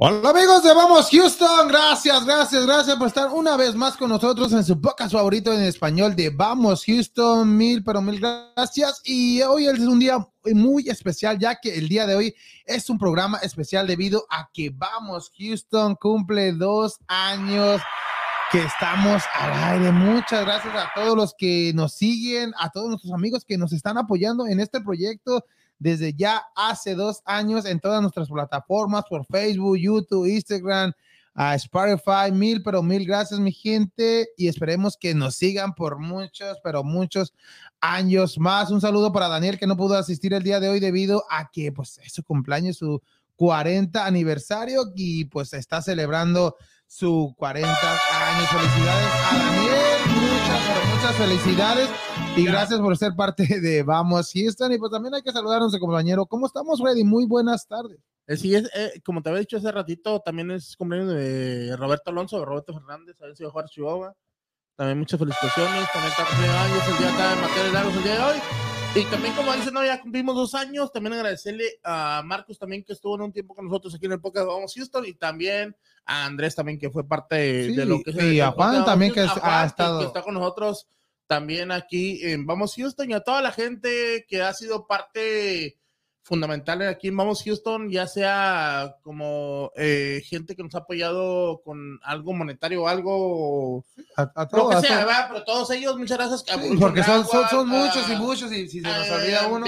Hola amigos de Vamos Houston, gracias, gracias, gracias por estar una vez más con nosotros en su podcast favorito en español de Vamos Houston, mil pero mil gracias. Y hoy es un día muy especial ya que el día de hoy es un programa especial debido a que Vamos Houston cumple dos años que estamos al aire. Muchas gracias a todos los que nos siguen, a todos nuestros amigos que nos están apoyando en este proyecto desde ya hace dos años en todas nuestras plataformas, por Facebook, YouTube, Instagram, a Spotify. Mil, pero mil gracias, mi gente, y esperemos que nos sigan por muchos, pero muchos años más. Un saludo para Daniel, que no pudo asistir el día de hoy debido a que, pues, es su cumpleaños, su 40 aniversario, y pues está celebrando su 40 años. Felicidades a Daniel, muchas, pero muchas felicidades y gracias por ser parte de Vamos Houston. Y pues también hay que saludar a nuestro compañero. ¿Cómo estamos, Freddy? Muy buenas tardes. Eh, sí, es, eh, como te había dicho hace ratito, también es cumpleaños de Roberto Alonso, de Roberto Fernández, a ver si va a jugar Chihuahua. También muchas felicitaciones, también está cumpliendo años el día de Lagos el día de hoy. Y también, como dicen, no, ya cumplimos dos años. También agradecerle a Marcos también que estuvo en un tiempo con nosotros aquí en el podcast de Vamos Houston y también a Andrés también que fue parte de, lo que Y a Juan también que, ha estado. Que está con nosotros también aquí en Vamos Houston y a toda la gente que ha sido parte fundamental aquí en Vamos Houston, ya sea como eh, gente que nos ha apoyado con algo monetario o algo, a, todos, lo que sea, pero todos ellos, muchas gracias. porque son, son, muchos y muchos y si se nos olvida uno.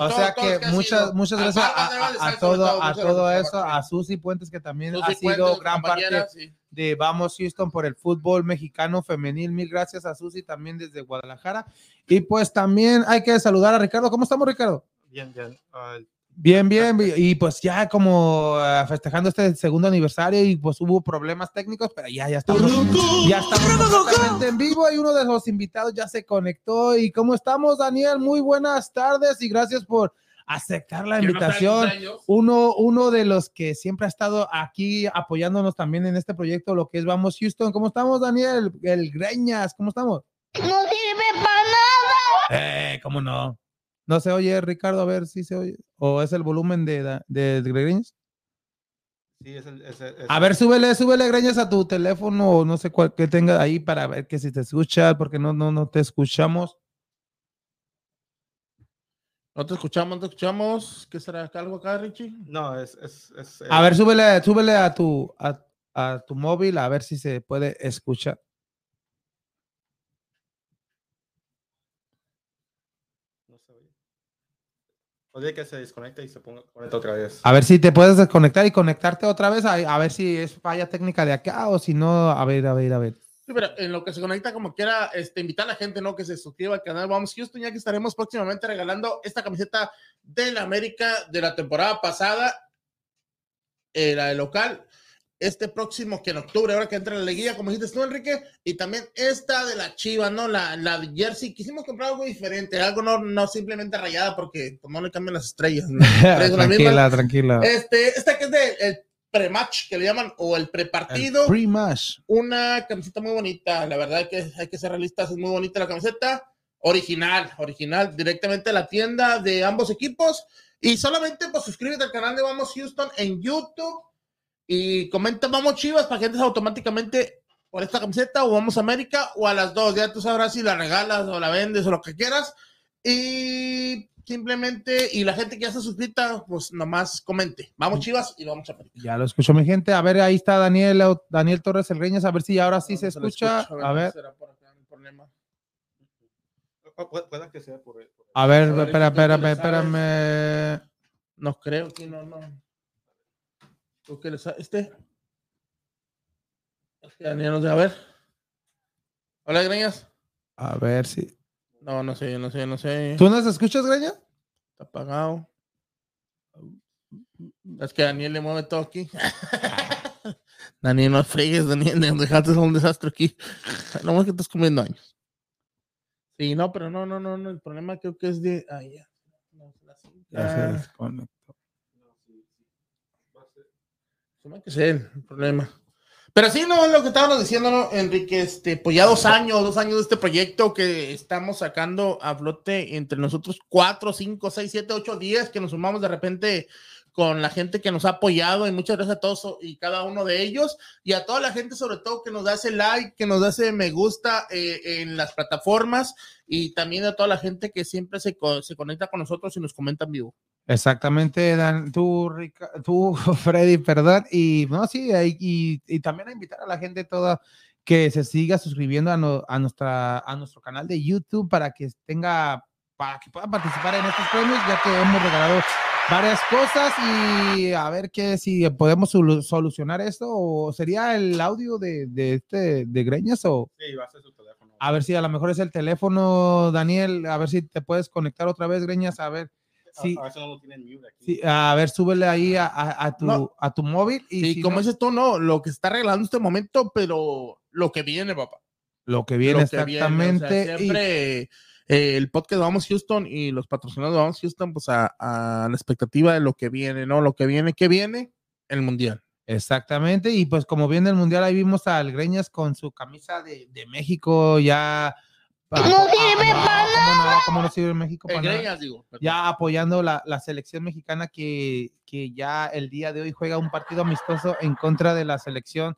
o sea que muchas, muchas gracias a, todo, a todo eso, a Susi Puentes que también ha sido gran parte de Vamos Houston por el fútbol mexicano femenil. Mil gracias a Susi también desde Guadalajara. Y pues también hay que saludar a Ricardo. ¿Cómo estamos, Ricardo? Bien, bien. Bien, bien, y pues ya como ah, festejando este segundo aniversario y pues hubo problemas técnicos, pero ya, ya estamos, ya estamos en vivo y uno de los invitados ya se conectó. ¿Y cómo estamos, Daniel? Muy buenas tardes y gracias por aceptar la invitación. Uno, uno de los que siempre ha estado aquí apoyándonos también en este proyecto, lo que es Vamos Houston. ¿Cómo estamos, Daniel? El Greñas, ¿cómo estamos? No sirve para nada. Eh, ¿cómo no? ¿No se oye, Ricardo? A ver si se oye. ¿O es el volumen de, de, Greñas? Sí, es el, A ver, súbele, súbele Greñas a tu teléfono o no sé cuál que tenga ahí para ver que si te escucha, porque no, no, no te escuchamos. No te escuchamos, no te escuchamos. ¿Qué será algo acá, Richie? No, es. es, es a ver, súbele, súbele a tu, a, a tu móvil a ver si se puede escuchar. Oye, que se desconecta y se ponga, conecta otra vez. A ver si te puedes desconectar y conectarte otra vez, a, ver si es falla técnica de acá o si no, a ver, a ver, a ver. Sí, pero en lo que se conecta, como quiera, este, invitar a la gente, ¿no? Que se suscriba al canal Vamos Houston, ya que estaremos próximamente regalando esta camiseta de la América de la temporada pasada, eh, la de local este próximo que en octubre, ahora que entra la liguilla, como dijiste tú, Enrique, y también esta de la Chiva, ¿no? La, la de Jersey, quisimos comprar algo diferente, algo no, no simplemente rayada, porque pues, no le cambian las estrellas. ¿no? tranquila, tranquila. Este, esta que es de el pre-match, que le llaman, o el pre-partido. Pre-match. Una camiseta muy bonita, la verdad que hay que ser realistas, es muy bonita la camiseta. Original, original, directamente a la tienda de ambos equipos. Y solamente pues suscríbete al canal de Vamos Houston en YouTube y comenta, vamos Chivas para que entres automáticamente por esta camiseta o vamos a América o a las dos. Ya tú sabrás si la regalas o la vendes o lo que quieras. Y simplemente, y la gente que ya está suscrita, pues nomás comente. Vamos Chivas y vamos a América. Ya lo escucho mi gente. A ver, ahí está Daniel, Daniel Torres El Reñas. A ver si ahora sí se, escucha. A ver. A ver, espera, espérame, espérame. No creo que no, no. ¿O qué les este? A ver. Hola, Greñas. A ver si. No, no sé, no sé, no sé. ¿Tú nos escuchas, Greña? Está apagado. Es que Daniel le mueve todo aquí. Daniel, no fregues, Daniel, dejaste un desastre aquí. No más que estás comiendo años. Sí, no, pero no, no, no, no. El problema creo que es de. Ah, ya. No, ya que sea el problema. Pero sí, no, lo que estábamos diciendo, ¿no, Enrique? Este, pues ya dos años, dos años de este proyecto que estamos sacando a flote entre nosotros cuatro, cinco, seis, siete, ocho, diez, que nos sumamos de repente con la gente que nos ha apoyado y muchas gracias a todos y cada uno de ellos y a toda la gente sobre todo que nos da ese like, que nos da ese me gusta eh, en las plataformas y también a toda la gente que siempre se, se conecta con nosotros y nos comenta en vivo. Exactamente, Dan, tú, Rica- tú, Freddy, perdón. Y no, sí, y, y también a invitar a la gente toda que se siga suscribiendo a, no- a nuestra, a nuestro canal de YouTube para que tenga, para que puedan participar en estos premios, ya que hemos regalado varias cosas y a ver qué si podemos solu- solucionar esto o sería el audio de, de este de Greñas o Sí, va a ser su teléfono. a ver si a lo mejor es el teléfono, Daniel, a ver si te puedes conectar otra vez, Greñas, a ver. A- Sí, A, ver si no lo tienen mute aquí. Sí, a ver, súbele ahí a, a- a tu, No. a tu móvil y Y si como no, dices tú, no, lo que se está arreglando este momento, pero lo que viene, papá. lo que viene lo que viene, o sea, exactamente. y- siempre eh, el podcast de Vamos Houston y los patrocinadores de Vamos Houston, pues a, a la expectativa de lo que viene, ¿no? Lo que viene, ¿qué viene? El Mundial. exactamente, y pues como viene el mundial, ahí vimos al Greñas con su camisa de, de México ya. No sirve para ¿cómo no? ¿Cómo no sirve México para nada? Greñas, digo. ya apoyando la, la selección mexicana que, que ya el día de hoy juega un partido amistoso en contra de la selección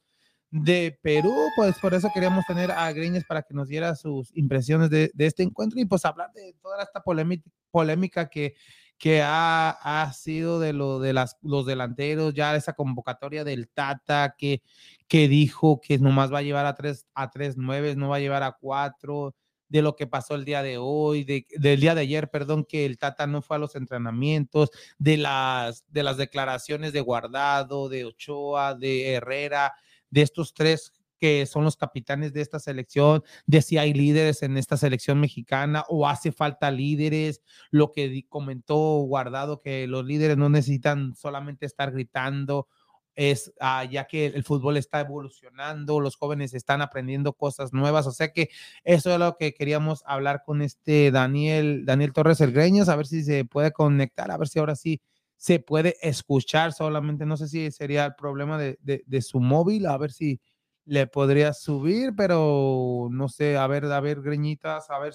de Perú, pues por eso queríamos tener a Greñas para que nos diera sus impresiones de, de este encuentro y pues hablar de toda esta polémica, polémica que, que ha, ha sido de lo de las, los delanteros, ya esa convocatoria del Tata que, que dijo que nomás va a llevar a tres, a tres nueves, no va a llevar a cuatro, de lo que pasó el día de hoy, de, del día de ayer, perdón, que el Tata no fue a los entrenamientos, de las, de las declaraciones de Guardado, de Ochoa, de Herrera, de estos tres que son los capitanes de esta selección, de si hay líderes en esta selección mexicana o hace falta líderes, lo que comentó Guardado, que los líderes no necesitan solamente estar gritando, es ah, ya que el fútbol está evolucionando, los jóvenes están aprendiendo cosas nuevas, o sea que eso es lo que queríamos hablar con este Daniel, Daniel Torres El Greñas, a ver si se puede conectar, a ver si ahora sí se puede escuchar solamente, no sé si sería el problema de, de- de su móvil, a ver si le podría subir, pero no sé, a ver, a ver, Greñitas, a ver,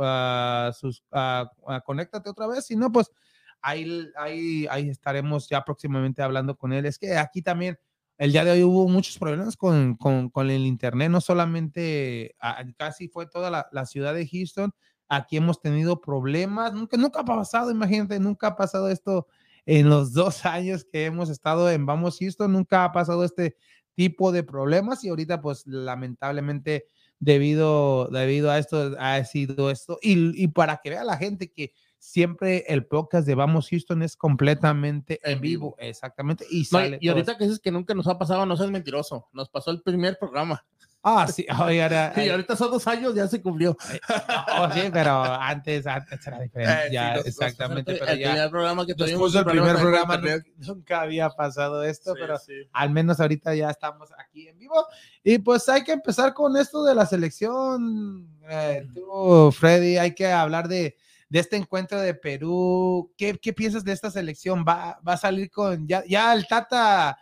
ah, sus, ah, ah, conéctate otra vez, si no, pues ahí, ahí, ahí estaremos ya próximamente hablando con él. Es que aquí también el día de hoy hubo muchos problemas con, con, con el internet, no solamente, ah, casi fue toda la, la ciudad de Houston, aquí hemos tenido problemas, nunca, nunca ha pasado, imagínate, nunca ha pasado esto en los dos años que hemos estado en Vamos Houston, nunca ha pasado este tipo de problemas y ahorita pues lamentablemente debido, debido a esto ha sido esto y, y para que vea la gente que siempre el podcast de Vamos Houston es completamente en vivo, vivo. exactamente y No, y- sale y, ahorita todo. que dices que nunca nos ha pasado, no seas mentiroso. Nos pasó el primer programa. ah sí oye, ahora- Y ahorita son dos años, ya se cumplió. oh, sí pero antes antes era diferente Eh, sí, ya nos- nos exactamente pasó pero el ya primer programa que tuvimos, problema primer programa nunca, nunca había pasado esto Sí, pero sí. al menos ahorita ya estamos aquí en vivo. Y pues hay que empezar con esto de la selección. Eh, tú, Freddy, hay que hablar de, de este encuentro de Perú. ¿Qué, qué piensas de esta selección? ¿Va, va a salir con ya, ya el Tata?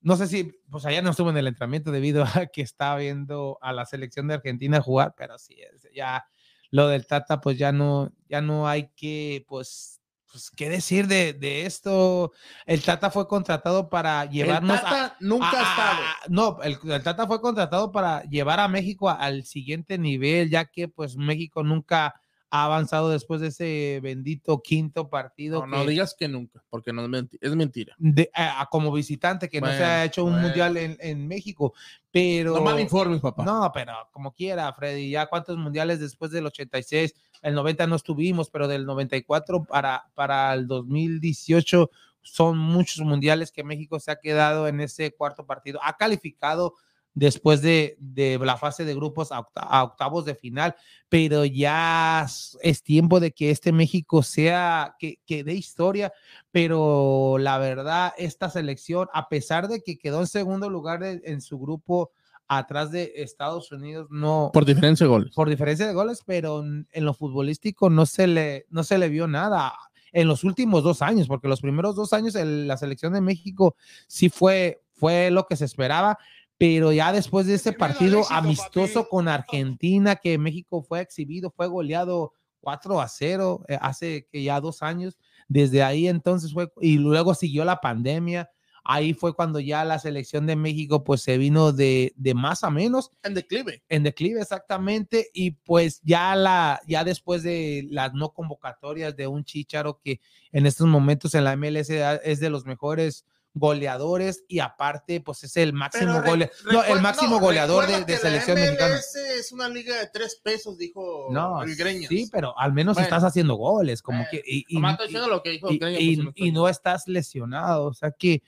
No sé si, pues allá no estuvo en el entrenamiento debido a que está viendo a la selección de Argentina jugar, pero sí, ya lo del Tata, pues ya no, ya no hay que, pues, pues qué decir de, de esto. El Tata fue contratado para llevarnos el a, Tata nunca a- ha estado. a- no, el, el Tata fue contratado para llevar a México al siguiente nivel, ya que pues México nunca ha avanzado después de ese bendito quinto partido No, no que- digas que nunca, porque no es, menti- es mentira. de- a- como visitante, que no se Bueno, ha hecho un bueno. mundial en, en México, pero... No mal informes, papá. No, pero como quiera, Freddy, ya cuántos mundiales después del 86, el 90 no estuvimos, pero del 94 para, para el 2018 son muchos mundiales que México se ha quedado en ese cuarto partido. Ha calificado después de, de la fase de grupos a, octa- a octavos de final, pero ya es- tiempo de que este México sea, que, que dé historia, pero la verdad, esta selección, a pesar de que quedó en segundo lugar de- en su grupo atrás de Estados Unidos, no, Por diferencia de goles. por diferencia de goles, pero en en lo futbolístico no se le, no se le vio nada en los últimos dos años, porque los primeros dos años el- la selección de México sí fue, fue lo que se esperaba, pero ya después de ese partido amistoso con Argentina, que México fue exhibido, fue goleado 4 a 0 eh, hace que ya dos años, desde ahí entonces fue, y luego siguió la pandemia. Ahí fue cuando ya la selección de México pues se vino de, de más a menos En declive. en declive exactamente y pues ya la ya después de las no convocatorias de un Chicharo que en estos momentos en la MLS es de los mejores goleadores y aparte pues es el máximo re- gole- no, el máximo no, goleador de, de la selección mexicana. Es una liga de tres pesos, dijo No, el Greñas. sí, pero al menos Bueno. estás haciendo goles, como Bueno, que y, y- lo que dijo y- Greñas, no y no estás lesionado, o sea que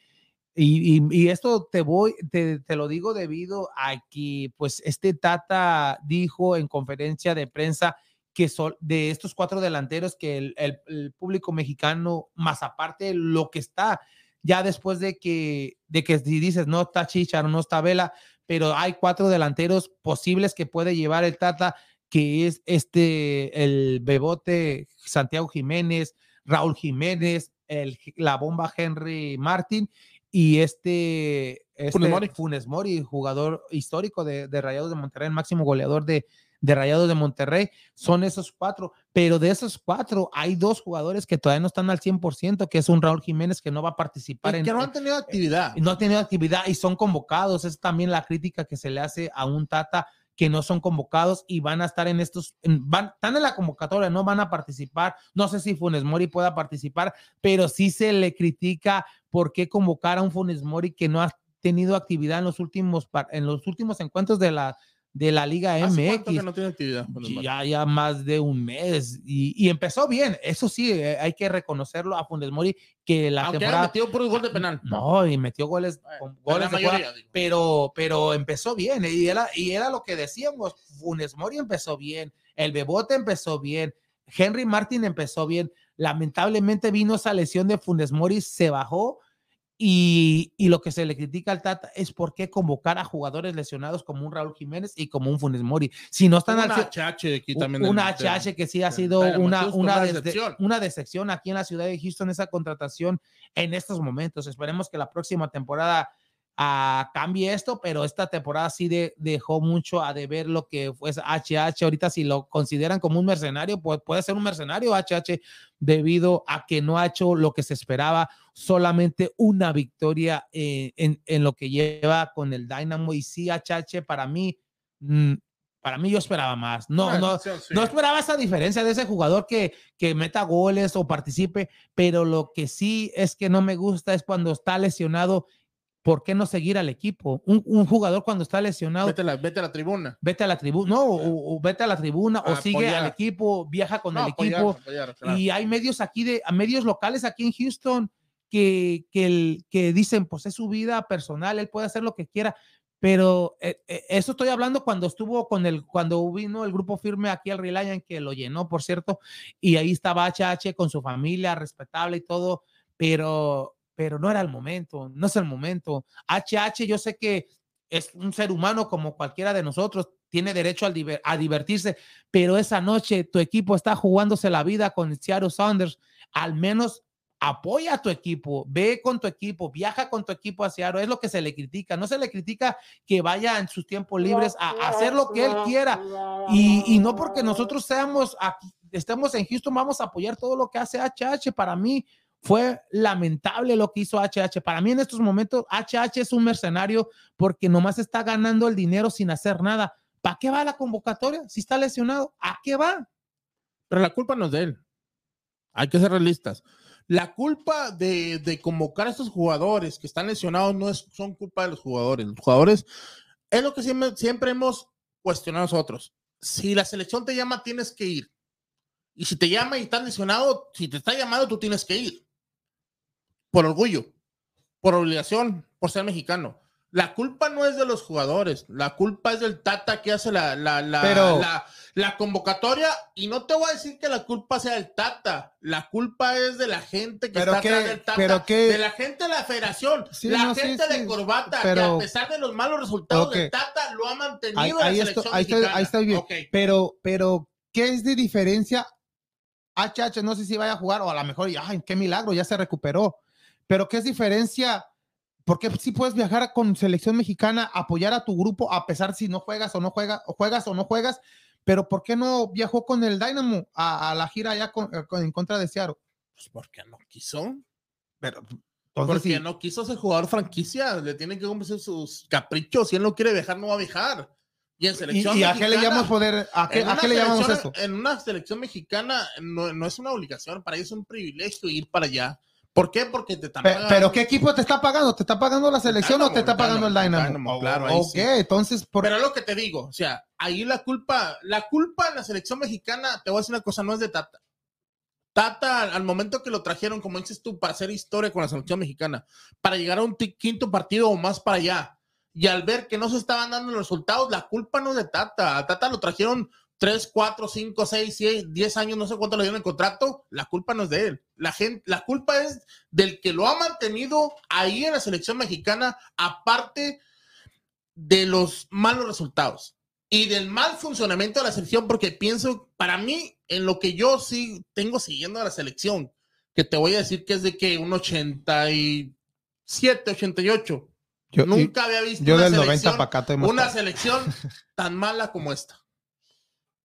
y, y- y esto te voy, te, te lo digo debido a que pues este Tata dijo en conferencia de prensa que son de estos cuatro delanteros que el, el- el público mexicano, más aparte lo que está ya después de que, de que si dices no está Chicharo, no está Vela, pero hay cuatro delanteros posibles que puede llevar el Tata, que es este, el Bebote Santiago Jiménez, Raúl Jiménez, el, la bomba Henry Martin y este, este Funes Mori. Funes Mori, jugador histórico de, de Rayados de Monterrey, el máximo goleador de, de Rayados de Monterrey, son esos cuatro, pero de esos cuatro hay dos jugadores que todavía no están al 100%, que es un Raúl Jiménez que no va a participar Y en, que no han tenido actividad. no ha tenido actividad y son convocados. Es también la crítica que se le hace a un Tata que no son convocados y van a estar en estos, en- van, están en la convocatoria, no van a participar. No sé si Funes Mori pueda participar, pero sí se le critica por qué convocar a un Funes Mori que no ha tenido actividad en los últimos, en los últimos encuentros de la, de la Liga ¿Hace cuánto MX. que no tiene actividad? Ya, ya más de un mes y, y empezó bien, eso sí, eh, hay que reconocerlo a Funes Mori que la Aunque temporada por gol de penal. no, y metió goles, con de fuera, pero, pero empezó bien, y era, y era lo que decíamos, Funes Mori empezó bien, el Bebote empezó bien, Henry Martin empezó bien, lamentablemente vino esa lesión de Funes Mori, se bajó, y, y lo que se le critica al Tata es por qué convocar a jugadores lesionados como un Raúl Jiménez y como un Funes Mori. Si no están Una al HH aquí también. una HH que sí ha sido una, una, decepción. una decepción aquí en la ciudad de Houston, esa contratación en estos momentos. Esperemos que la próxima temporada ah, cambie esto, pero esta temporada sí de- dejó mucho a deber lo que fue HH. Ahorita si lo consideran como un mercenario, pues puede ser un mercenario HH debido a que no ha hecho lo que se esperaba, solamente una victoria eh, en, en lo que lleva con el Dynamo y sí HH para mí. mm, para mí yo esperaba más. No, no, sí. no esperaba esa diferencia de ese jugador que, que meta goles o participe, pero lo que sí es que no me gusta es cuando está lesionado. ¿Por qué no seguir al equipo? Un, un jugador cuando está lesionado, Vete a la, vete a la tribuna. vete a la tribuna, no, o, o vete a la tribuna o sigue al equipo, viaja con No, el apoyar, equipo. apoyar, claro. Y hay medios aquí de, medios locales aquí en Houston que, que, el- que dicen, pues es su vida personal, él puede hacer lo que quiera. Pero eh, eh, eso estoy hablando cuando estuvo con el, cuando vino el grupo firme aquí al Reliant, que lo llenó, por cierto, y ahí estaba HH con su familia, respetable y todo, pero, pero no era el momento, no es el momento. HH, yo sé que es un ser humano como cualquiera de nosotros, tiene derecho a divertirse, pero esa noche tu equipo está jugándose la vida con Seattle Saunders, al menos apoya a tu equipo, ve con tu equipo, viaja con tu equipo a Seattle, es lo que se le critica, no se le critica que vaya en sus tiempos libres a, a hacer lo que él quiera. y, y no porque nosotros seamos aquí, estemos en Houston, vamos a apoyar todo lo que hace HH, para mí fue lamentable lo que hizo HH, para mí en estos momentos HH es un mercenario porque nomás está ganando el dinero sin hacer nada. ¿Para qué va la convocatoria? Si está lesionado, ¿a qué va? Pero la culpa no es de él. Hay que ser realistas. La culpa de, convocar a estos jugadores que están lesionados no es, son culpa de los jugadores. Los jugadores es lo que siempre, siempre hemos cuestionado nosotros. Si la selección te llama, tienes que ir. Y si te llama y estás lesionado, si te está llamando, tú tienes que ir. Por orgullo, por obligación, por ser mexicano. La culpa no es de los jugadores, la culpa es del Tata que hace la, la, la, Pero- la, la convocatoria. Y no te voy a decir que la culpa sea del Tata, la culpa es de la gente que está qué- atrás del Tata, qué- de la gente de la federación, Sí, la no, gente sí, de corbata, que a pesar de los malos resultados del Tata, lo ha mantenido Ahí, en la ahí estoy, selección ahí, estoy, mexicana. ahí estoy bien. Pero, pero, ¿qué es de diferencia? HH, no sé si vaya a jugar o a lo mejor, ay, qué milagro, ya se recuperó. Pero, ¿qué es diferencia? Porque si puedes viajar con selección mexicana, apoyar a tu grupo, a pesar si no juegas o no juegas, o juegas o no juegas, pero ¿por qué no viajó con el Dynamo a, a la gira allá con- eh, con- en contra de Seattle? Pues porque no quiso. Pero, entonces, Porque sí, no quiso ser jugador franquicia. Le tienen que cumplir sus caprichos. Si él no quiere viajar, no va a viajar. Y en ¿Y, selección y a qué le llamamos poder? ¿A qué, a qué le llamamos eso? En una selección mexicana no, no es una obligación, para ellos es un privilegio ir para allá. ¿Por qué? Porque te están Pe- pagando- Pero, ¿qué equipo te está pagando? ¿Te está pagando la selección o te está Dynamo, pagando el Dynamo? Dynamo, Oh, claro, ahí ok, sí. entonces, por... Pero es lo que te digo, o sea, ahí la culpa, la culpa en la selección mexicana, te voy a decir una cosa, no es de Tata. Tata, al momento que lo trajeron, como dices tú, para hacer historia con la selección mexicana, para llegar a un quinto partido o más para allá, y al ver que no se estaban dando los resultados, la culpa no es de Tata. A Tata lo trajeron 3, 4, 5, 6, 10 años, no sé cuánto le dieron el contrato, la culpa no es de él. La, gente, la culpa es del que lo ha mantenido ahí en la selección mexicana, aparte de los malos resultados y del mal funcionamiento de la selección, porque pienso, para mí, en lo que yo sí tengo siguiendo a la selección, que te voy a decir que es de que un 87, 88. yo, Nunca había visto yo una del 90 selección, para acá una selección tan mala como esta.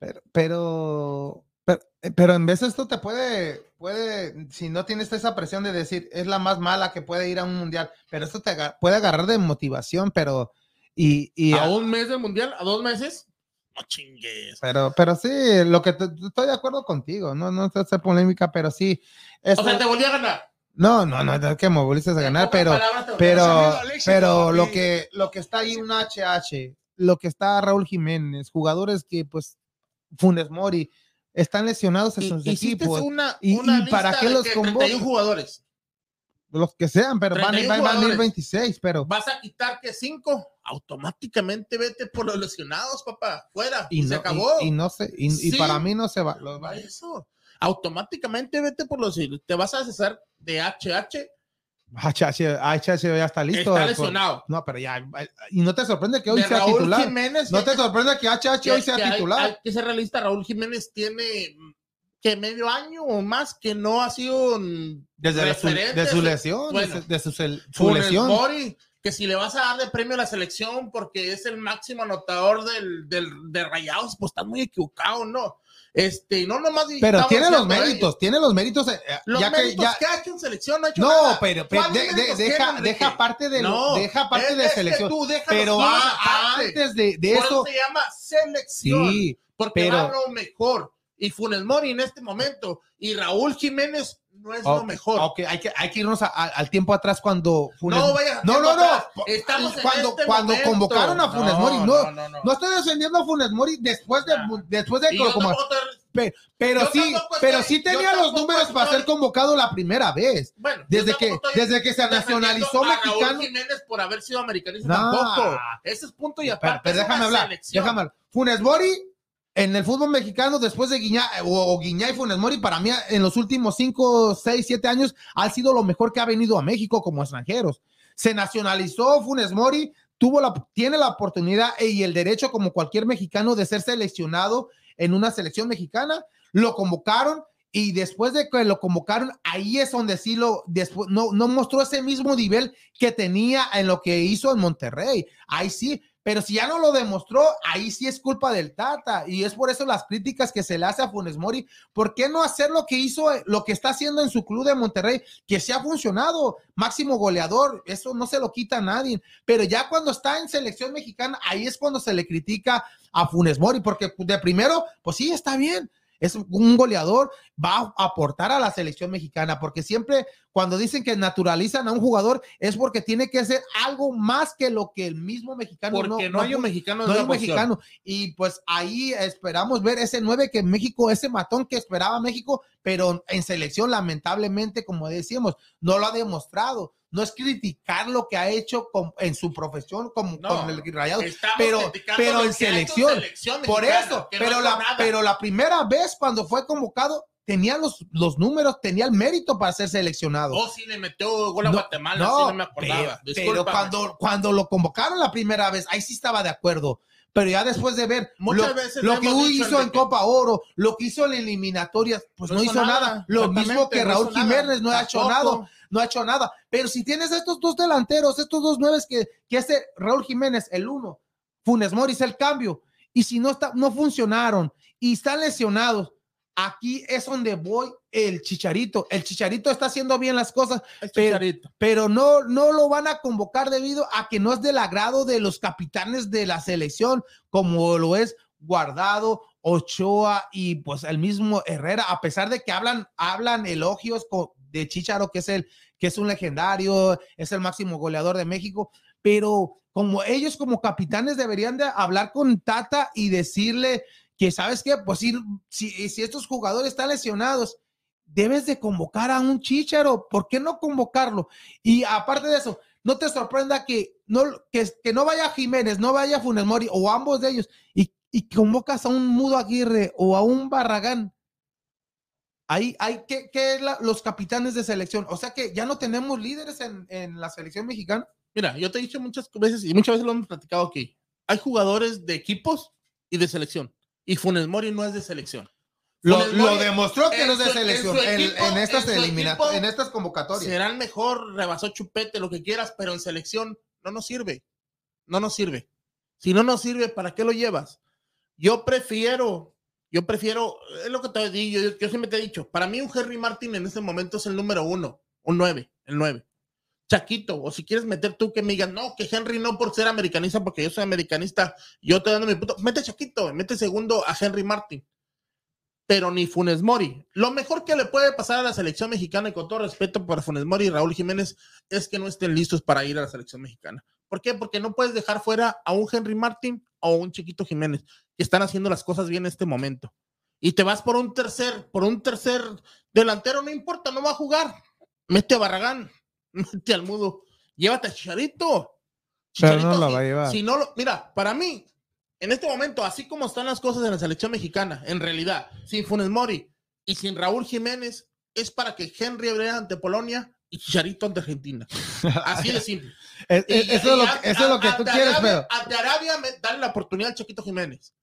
Pero, pero, pero, pero en vez esto te puede, puede, si no tienes esa presión de decir, es la más mala que puede ir a un mundial, pero esto te puede agarrar de motivación, pero, y, y a un mes del mundial, a dos meses, no chingues. pero, pero sí, lo que te- estoy de acuerdo contigo, no, no es polémica, pero sí. esto- O sea, te volví a ganar. no, no, no, es que me volviste a ganar, pero, te pero, pero lo que, lo que está ahí un HH, lo que está Raúl Jiménez, jugadores que pues Funes Mori están lesionados en sus equipos, una, Y- una y para qué los que convoca? 31 jugadores. los que sean, pero van, a- 31 van, van a ir jugadores. 26, pero Vas a quitar que 5, automáticamente vete por los lesionados, papá. Fuera. y se no, acabó. y, y no sé, y, Sí. para mí no se va. los va- eso. Automáticamente vete por los. Te vas a deshacer de HH. HH, ya está listo. está por- lesionado. no, pero ya, y no te sorprende que hoy de sea Raúl titular. Jiménez. No te sorprende que HH que- hoy sea que titular. Hay, que ser realista. Raúl Jiménez tiene mm, que medio año o más que no ha sido desde su, de su lesión, Bueno. de, su- de su, lesión. Mori, que si le vas a dar de premio a la selección porque es el máximo anotador del, del, de Rayados, pues estás muy equivocado, ¿no? Este, no nomás. Pero tiene los méritos, tiene los méritos. eh, eh, Los ya que méritos ya, que ha hecho en selección no ha hecho No, nada. pero, pero ¿Cuáles de- deja, deja parte de, No, deja parte de es que selección. tú Pero a- antes de, de Por eso, se llama selección. sí, porque pero- va lo mejor. Y Funes Mori en este momento. Y Raúl Jiménez no es lo ok, mejor. ok, hay, que, hay que irnos a- a- al tiempo atrás cuando Funes No vayas No, no, no. Estamos en Cuando- este cuando momento. convocaron a Funes Mori, no, no, no, no. No estoy defendiendo a Funes Mori después de, después de que lo como- pero yo sí, pero estoy- sí tenía los números para estoy- ser convocado la primera vez. Bueno, Desde que, desde que se nacionalizó a mexicano. Raúl Jiménez por haber sido americanista No. tampoco. Ese es punto y Pero, aparte. pero es déjame hablar, selección. déjame hablar. Funes Mori en el fútbol mexicano después de Guiñá o, o Guiñá y Funes Mori para mí en los últimos 5, 6, 7 años ha sido lo mejor que ha venido a México como extranjeros. Se nacionalizó Funes Mori, tuvo la, tiene la oportunidad y el derecho como cualquier mexicano de ser seleccionado en una selección mexicana. Lo convocaron y después de que lo convocaron, ahí es donde sí lo, después, no, no mostró ese mismo nivel que tenía en lo que hizo en Monterrey. Ahí sí, pero si ya no lo demostró, ahí sí es culpa del Tata. Y es por eso las críticas que se le hace a Funes Mori. ¿Por qué no hacer lo que hizo, lo que está haciendo en su club de Monterrey, que se ha funcionado? Máximo goleador, eso no se lo quita a nadie. Pero ya cuando está en selección mexicana, ahí es cuando se le critica a Funes Mori, porque de primero, pues sí, está bien. Es un goleador, va a aportar a la selección mexicana, porque siempre cuando dicen que naturalizan a un jugador es porque tiene que ser algo más que lo que el mismo mexicano Porque no, hay un mexicano. no hay un mexicano. Y pues ahí esperamos ver ese 9 que México, ese matón que esperaba México, pero en selección, lamentablemente, como decíamos, no lo ha demostrado. No es criticar lo que ha hecho con- en su profesión como No, con el Rayado, pero- pero en selección. Por eso, no pero, la, nada. pero la primera vez cuando fue convocado, tenía los, los números, tenía el mérito para ser seleccionado. Oh, sí, le metió gol a No, Guatemala, no, sí, no me acordaba. pero, cuando, cuando lo convocaron la primera vez, ahí sí estaba de acuerdo. Pero ya después de ver Muchas lo, veces lo que hizo en. Copa Oro, lo que hizo en eliminatorias, pues no, hizo nada. Lo mismo que Raúl nada. Jiménez no ha hecho nada, no ha hecho nada. Pero si tienes estos dos delanteros, estos dos nueves que, que este Raúl Jiménez, el uno, Funes Mori es el cambio. Y si no está, no funcionaron y están lesionados, aquí es donde voy el chicharito. El chicharito está haciendo bien las cosas, pero- pero no, no lo van a convocar debido a que no es del agrado de los capitanes de la selección, como lo es Guardado, Ochoa y pues el mismo Herrera, a pesar de que hablan, hablan elogios co- de Chicharo, que es el, que es un legendario, es el máximo goleador de México, pero como ellos como capitanes deberían de hablar con Tata y decirle que, ¿sabes qué? Pues si, si, estos jugadores están lesionados, debes de convocar a un Chicharo, ¿por qué no convocarlo? Y aparte de eso, no te sorprenda que no, que, que no vaya Jiménez, no vaya Funes Mori o ambos de ellos y, y convocas a un Mudo Aguirre o a un Barragán. Ahí hay que, la- los capitanes de selección. O sea que ya no tenemos líderes en, en la selección mexicana. Mira, yo te he dicho muchas veces y muchas veces lo hemos platicado aquí. Hay jugadores de equipos y de selección. Y Funes Mori no es de selección. Lo, Funes lo Mori demostró que no es de su- selección en, equipo- en estas en su elimina- equipo en estas convocatorias. será el mejor, rebasó chupete, lo que quieras, pero en selección no nos sirve. No nos sirve. Si no nos sirve, ¿para qué lo llevas? Yo prefiero, yo prefiero, es lo que te digo, yo, yo siempre te he dicho, para mí un Henry Martin en este momento es el número uno, un nueve, el nueve. Chaquito, o si quieres meter tú que me digan, no, que Henry no por ser americanista, porque yo soy americanista, yo te dando mi punto, mete Chaquito, mete segundo a Henry Martin pero ni Funes Mori. Lo mejor que le puede pasar a la selección mexicana, y con todo respeto para Funes Mori y Raúl Jiménez, es que no estén listos para ir a la selección mexicana. ¿Por qué? Porque no puedes dejar fuera a un Henry Martin o un Chiquito Jiménez, que están haciendo las cosas bien en este momento. Y te vas por un tercer, por un tercer delantero, no importa, no va a jugar. Mete a Barragán, mete al mudo, llévate a Chicharito. Pero no Chicharito, lo si- va a llevar. si no lo, mira, para mí, en este momento, así como están las cosas en la selección mexicana, en realidad, sin Funes Mori y sin Raúl Jiménez, es para que Henry Abreu ante Polonia y Chicharito ante Argentina. Así de simple. Es- Y- es- y- eso, es lo, a- eso es lo que a- tú quieres, Arabia, pero Ante Arabia, me- dale la oportunidad al Chiquito Jiménez.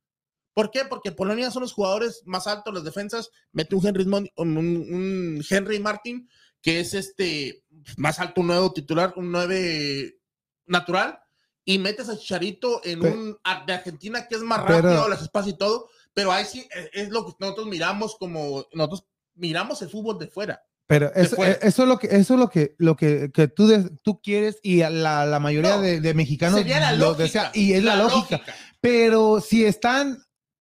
¿Por qué? Porque Polonia son los jugadores más altos, las defensas. Mete un Henry, Mon- un, un Henry Martin, que es este más alto, un nuevo titular, un 9 natural, y metes a Chicharito en un de Argentina que es más rápido, las espacios y todo. Pero ahí sí eh, es lo que nosotros miramos como nosotros miramos el fútbol de fuera. Pero eso, eh, eso es lo que, eso es lo que, lo que, que tú, tú quieres y la, la mayoría No, de, de mexicanos Sería la lo lógica. desea, y es la, lógica. Pero si están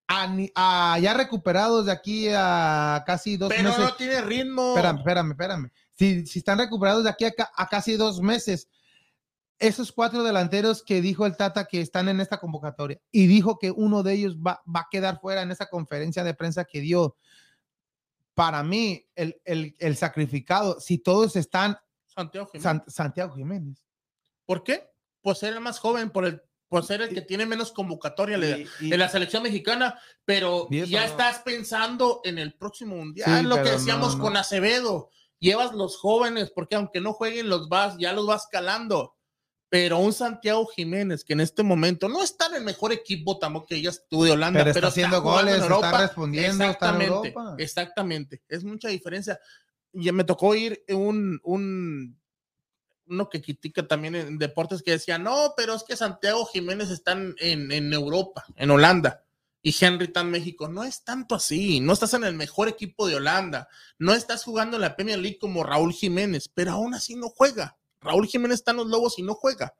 a ya recuperados de aquí a casi dos Pero meses. no tiene ritmo. Espérame, espérame, espérame. Si, si están recuperados de aquí a, a casi dos meses, esos cuatro delanteros que dijo el Tata que están en esta convocatoria y dijo que uno de ellos va, va a quedar fuera en esa conferencia de prensa que dio. Para mí, el, el- el sacrificado, si todos están, Santiago Jiménez. San- Santiago Jiménez. ¿Por qué? Por ser el más joven, por el por ser el que tiene menos convocatoria Y- y- en la selección mexicana, pero Y ya no. estás pensando en el próximo mundial, Sí, lo que decíamos no, no. con Acevedo, llevas los jóvenes, porque aunque no jueguen los vas, ya los vas calando, pero un Santiago Jiménez que en este momento no está en el mejor equipo tampoco que ella estuvo de Holanda, Pero pero, está haciendo en goles, está respondiendo, está en exactamente, Europa. exactamente, es mucha diferencia. Ya me tocó ir un, un uno que critica también en deportes que decía, no, pero es que Santiago Jiménez está en, en, Europa, en Holanda, y Henry está en México. No es tanto así, no estás en el mejor equipo de Holanda, no estás jugando en la Premier League como Raúl Jiménez, pero aún así no juega. Raúl Jiménez está en los Lobos y no juega.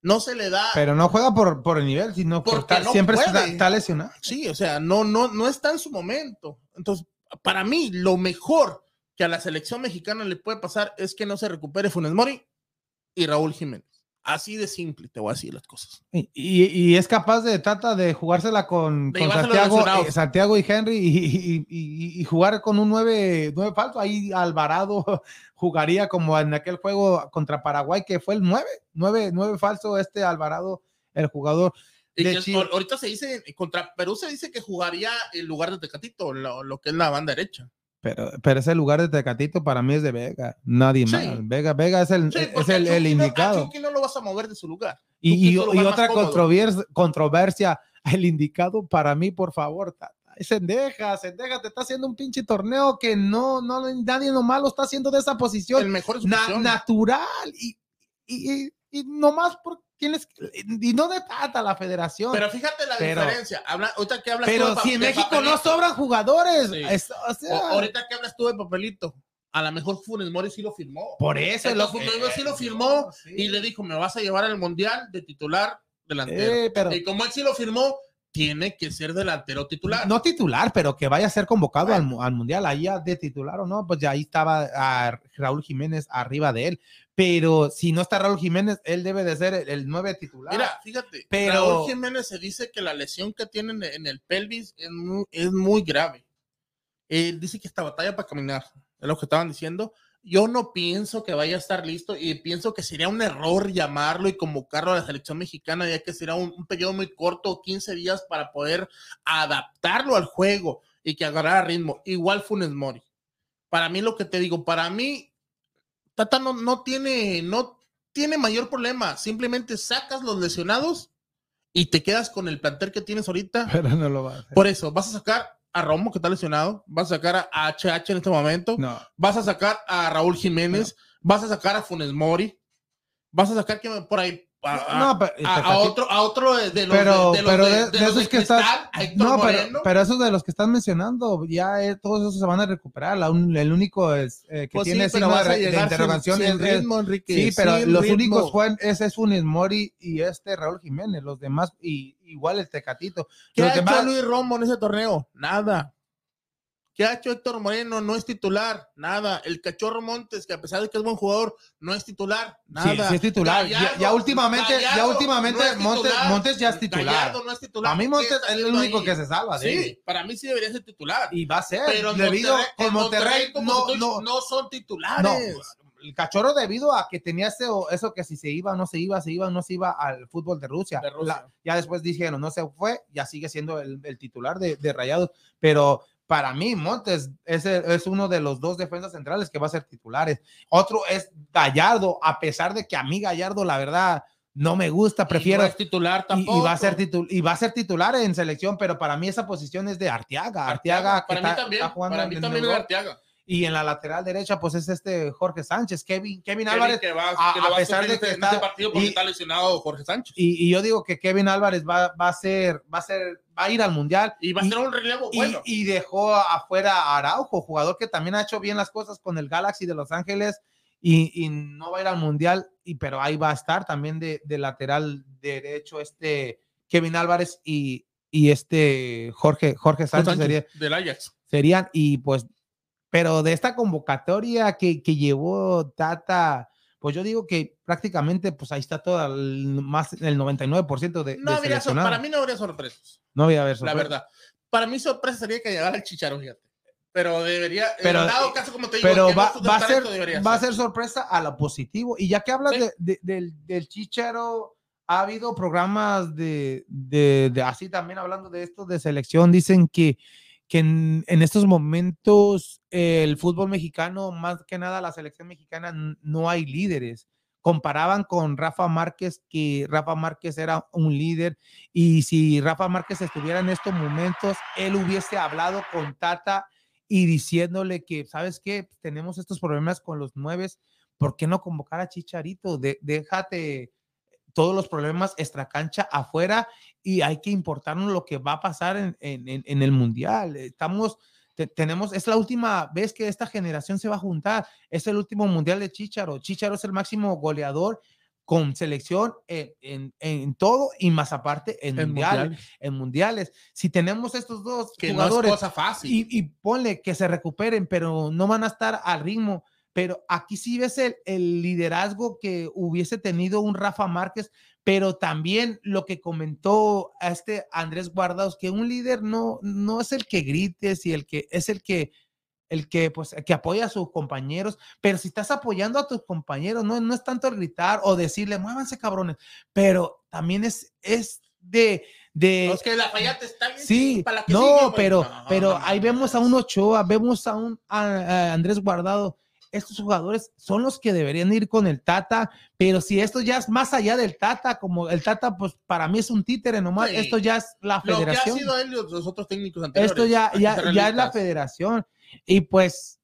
No se le da... Pero no juega por, por el nivel, sino Porque porque no siempre está, está lesionado. Sí, o sea, no, no, no está en su momento. Entonces, para mí, lo mejor que a la selección mexicana le puede pasar es que no se recupere Funes Mori y Raúl Jiménez. Así de simple, te voy a decir las cosas. Y, y- y es capaz de Tata de jugársela con, De con llevárselo Santiago, eh, Santiago y Henry y, jugar con un 9, nueve falso. Ahí Alvarado jugaría como en aquel juego contra Paraguay, que fue el 9, 9, 9 falso este Alvarado, el jugador. De que ahorita se dice, contra Perú se dice que jugaría en lugar de Tecatito, lo, lo que es la banda derecha. Pero, pero ese lugar de Tecatito para mí es de Vega, nadie Sí. más. Vega, Vega es el, Sí, es el, el no- indicado. Chucky no lo vas a mover de su lugar. Y, y- y otra controversia, controversia, el indicado para mí, por favor, Tata. Es Sendeja, Sendeja te está haciendo un pinche torneo que no, no, nadie nomás lo está haciendo de esa El posición mejor es na- natural y, y, y- y nomás por, tienes, y no de Tata la federación. Pero fíjate la Pero- diferencia. Habla, ahorita que hablas tú Pero de pa- si en de México papelito. no sobran jugadores, Sí. es- o sea, O- ahorita que hablas tú de papelito, a lo mejor Funes Mori sí lo firmó. por eso es lo Funes Mori sí lo firmó sí. y le dijo, me vas a llevar al mundial de titular delantero. Eh, pero Y como él sí lo firmó, tiene que ser delantero titular. no titular, pero que vaya a ser convocado al, mu- al mundial, ahí ya de titular o no, pues ya ahí estaba a Raúl Jiménez arriba de él. Pero si no está Raúl Jiménez, él debe de ser el, el nueve titular. Mira, fíjate, Pero- Raúl Jiménez se dice que la lesión que tiene en- el pelvis es muy, es muy grave. Él dice que esta batalla para caminar, es lo que estaban diciendo. Yo no pienso que vaya a estar listo y pienso que sería un error llamarlo y convocarlo a la selección mexicana, ya que será un, un periodo muy corto, 15 días, para poder adaptarlo al juego y que agarrara ritmo. Igual Funes Mori. Para mí, lo que te digo, para mí, Tata no, no tiene, no tiene mayor problema. Simplemente sacas los lesionados y te quedas con el plantel que tienes ahorita. pero no lo va a hacer. Por eso, vas a sacar a Romo, que está lesionado, vas a sacar a HH en este momento, No. vas a sacar a Raúl Jiménez, vas a sacar a Funes Mori, vas a sacar que por ahí a, No, pero- a- a otro, a otro de, los pero, de, de los pero de- de, de de los esos de que estás. Cristal, a Héctor No, pero, pero esos de los que estás mencionando, ya eh, todos esos se van a recuperar. La un- el único es, eh, que Pues sí, tiene pero signo de, llegar sin- interrogación sin es- ritmo, Enrique, Sí, pero los ritmo. únicos fue ese es Funes Mori y este Raúl Jiménez. Los demás, y igual el Tecatito. ¿Qué Los ha hecho demás, Luis Romo en ese torneo? Nada. ¿Qué ha hecho Héctor Moreno? No es titular, nada. El Cachorro Montes, que a pesar de que es buen jugador, no es titular, nada. Sí, sí es titular. Ya- ya últimamente- ya últimamente es Montes- Montes ya es titular. No es titular. a mí ¿Qué Montes es el único ahí? que se salva. Sí, para mí sí debería ser titular. Y va a ser. pero debido Monterrey, Monterrey, como no, estoy- no, no son titulares. el cachorro debido a que tenía ese, eso que si se iba, no se iba, se iba, no se iba al fútbol de Rusia. De Rusia. La- ya después dijeron, no se fue, ya sigue siendo el, el titular de, de Rayados, pero para mí Montes es, es uno de los dos defensas centrales que va a ser titulares. Otro es Gallardo, a pesar de que a mí Gallardo, la verdad, no me gusta, prefiero... Y no es titular tampoco. y, va a ser titul- y va a ser titular en selección, pero para mí esa posición es de Arteaga. Arteaga, que para está, mí también. está jugando para mí también es. Arteaga. Y en la lateral derecha, pues es este Jorge Sánchez, Kevin, Kevin Kevin Álvarez. que va, a- que a pesar de que este está- partido porque y- está lesionado Jorge Sánchez. Y, y yo digo que Kevin Álvarez va, va a ser, va a ser, va a ir al mundial. Y va a ser un relevo y- bueno. y dejó afuera a Araujo, jugador que también ha hecho bien las cosas con el Galaxy de Los Ángeles y, y no va a ir al mundial, y, pero ahí va a estar también de, de lateral derecho este Kevin Álvarez y, y este Jorge, Jorge Sánchez, Sánchez, sería- del Ajax. serían, y pues, pero de esta convocatoria que, que llevó Tata, pues yo digo que prácticamente, pues ahí está todo el, más el 99% de, No de habría, para mí no habría sorpresas, no había haber la sorpresa. verdad. Para mí sorpresa sería que llegara el Chicharo, fíjate. Pero debería, Pero- dado caso, como te digo, pero va, a ser, va a ser. ser sorpresa a lo positivo. Y ya que hablas Sí. de- de- del, del Chicharo, ha habido programas de, de- de- así también hablando de esto de selección, dicen que, que en, estos momentos eh, el fútbol mexicano, más que nada la selección mexicana, no hay líderes. Comparaban con Rafa Márquez, que Rafa Márquez era un líder y si Rafa Márquez estuviera en estos momentos, él hubiese hablado con Tata y diciéndole que, ¿sabes qué? Tenemos estos problemas con los nueves, ¿por qué no convocar a Chicharito? De- déjate todos los problemas extracancha afuera y hay que importarnos lo que va a pasar en, en- en- el Mundial. Estamos, te- tenemos, es la última vez que esta generación se va a juntar, es el último Mundial de Chicharo. Chicharo es el máximo goleador con selección en, en- en todo y más aparte en, En mundiales, mundial, en mundiales. Si tenemos estos dos que no jugadores es cosa fácil. y, y ponle que se recuperen, pero no van a estar al ritmo. Pero aquí sí ves el, el liderazgo que hubiese tenido un Rafa Márquez, pero también lo que comentó a este Andrés Guardados, que un líder no, no es el que grites y el que es el que el que pues que apoya a sus compañeros, pero si estás apoyando a tus compañeros, no, no es tanto el gritar o decirle, muévanse cabrones, pero también es, es de, de, No, es que la fallate está bien. Sí, para la que no, sigue, pero, No, pero ahí vemos a un Ochoa, vemos a un a- a Andrés Guardado. Estos jugadores son los que deberían ir con el Tata, pero si esto ya es más allá del Tata, como el Tata, pues para mí es un títere nomás, Sí. esto ya es la Lo que ha federación. sido él y los, los otros técnicos anteriores. Esto ya, ya, ya es la federación. Y pues,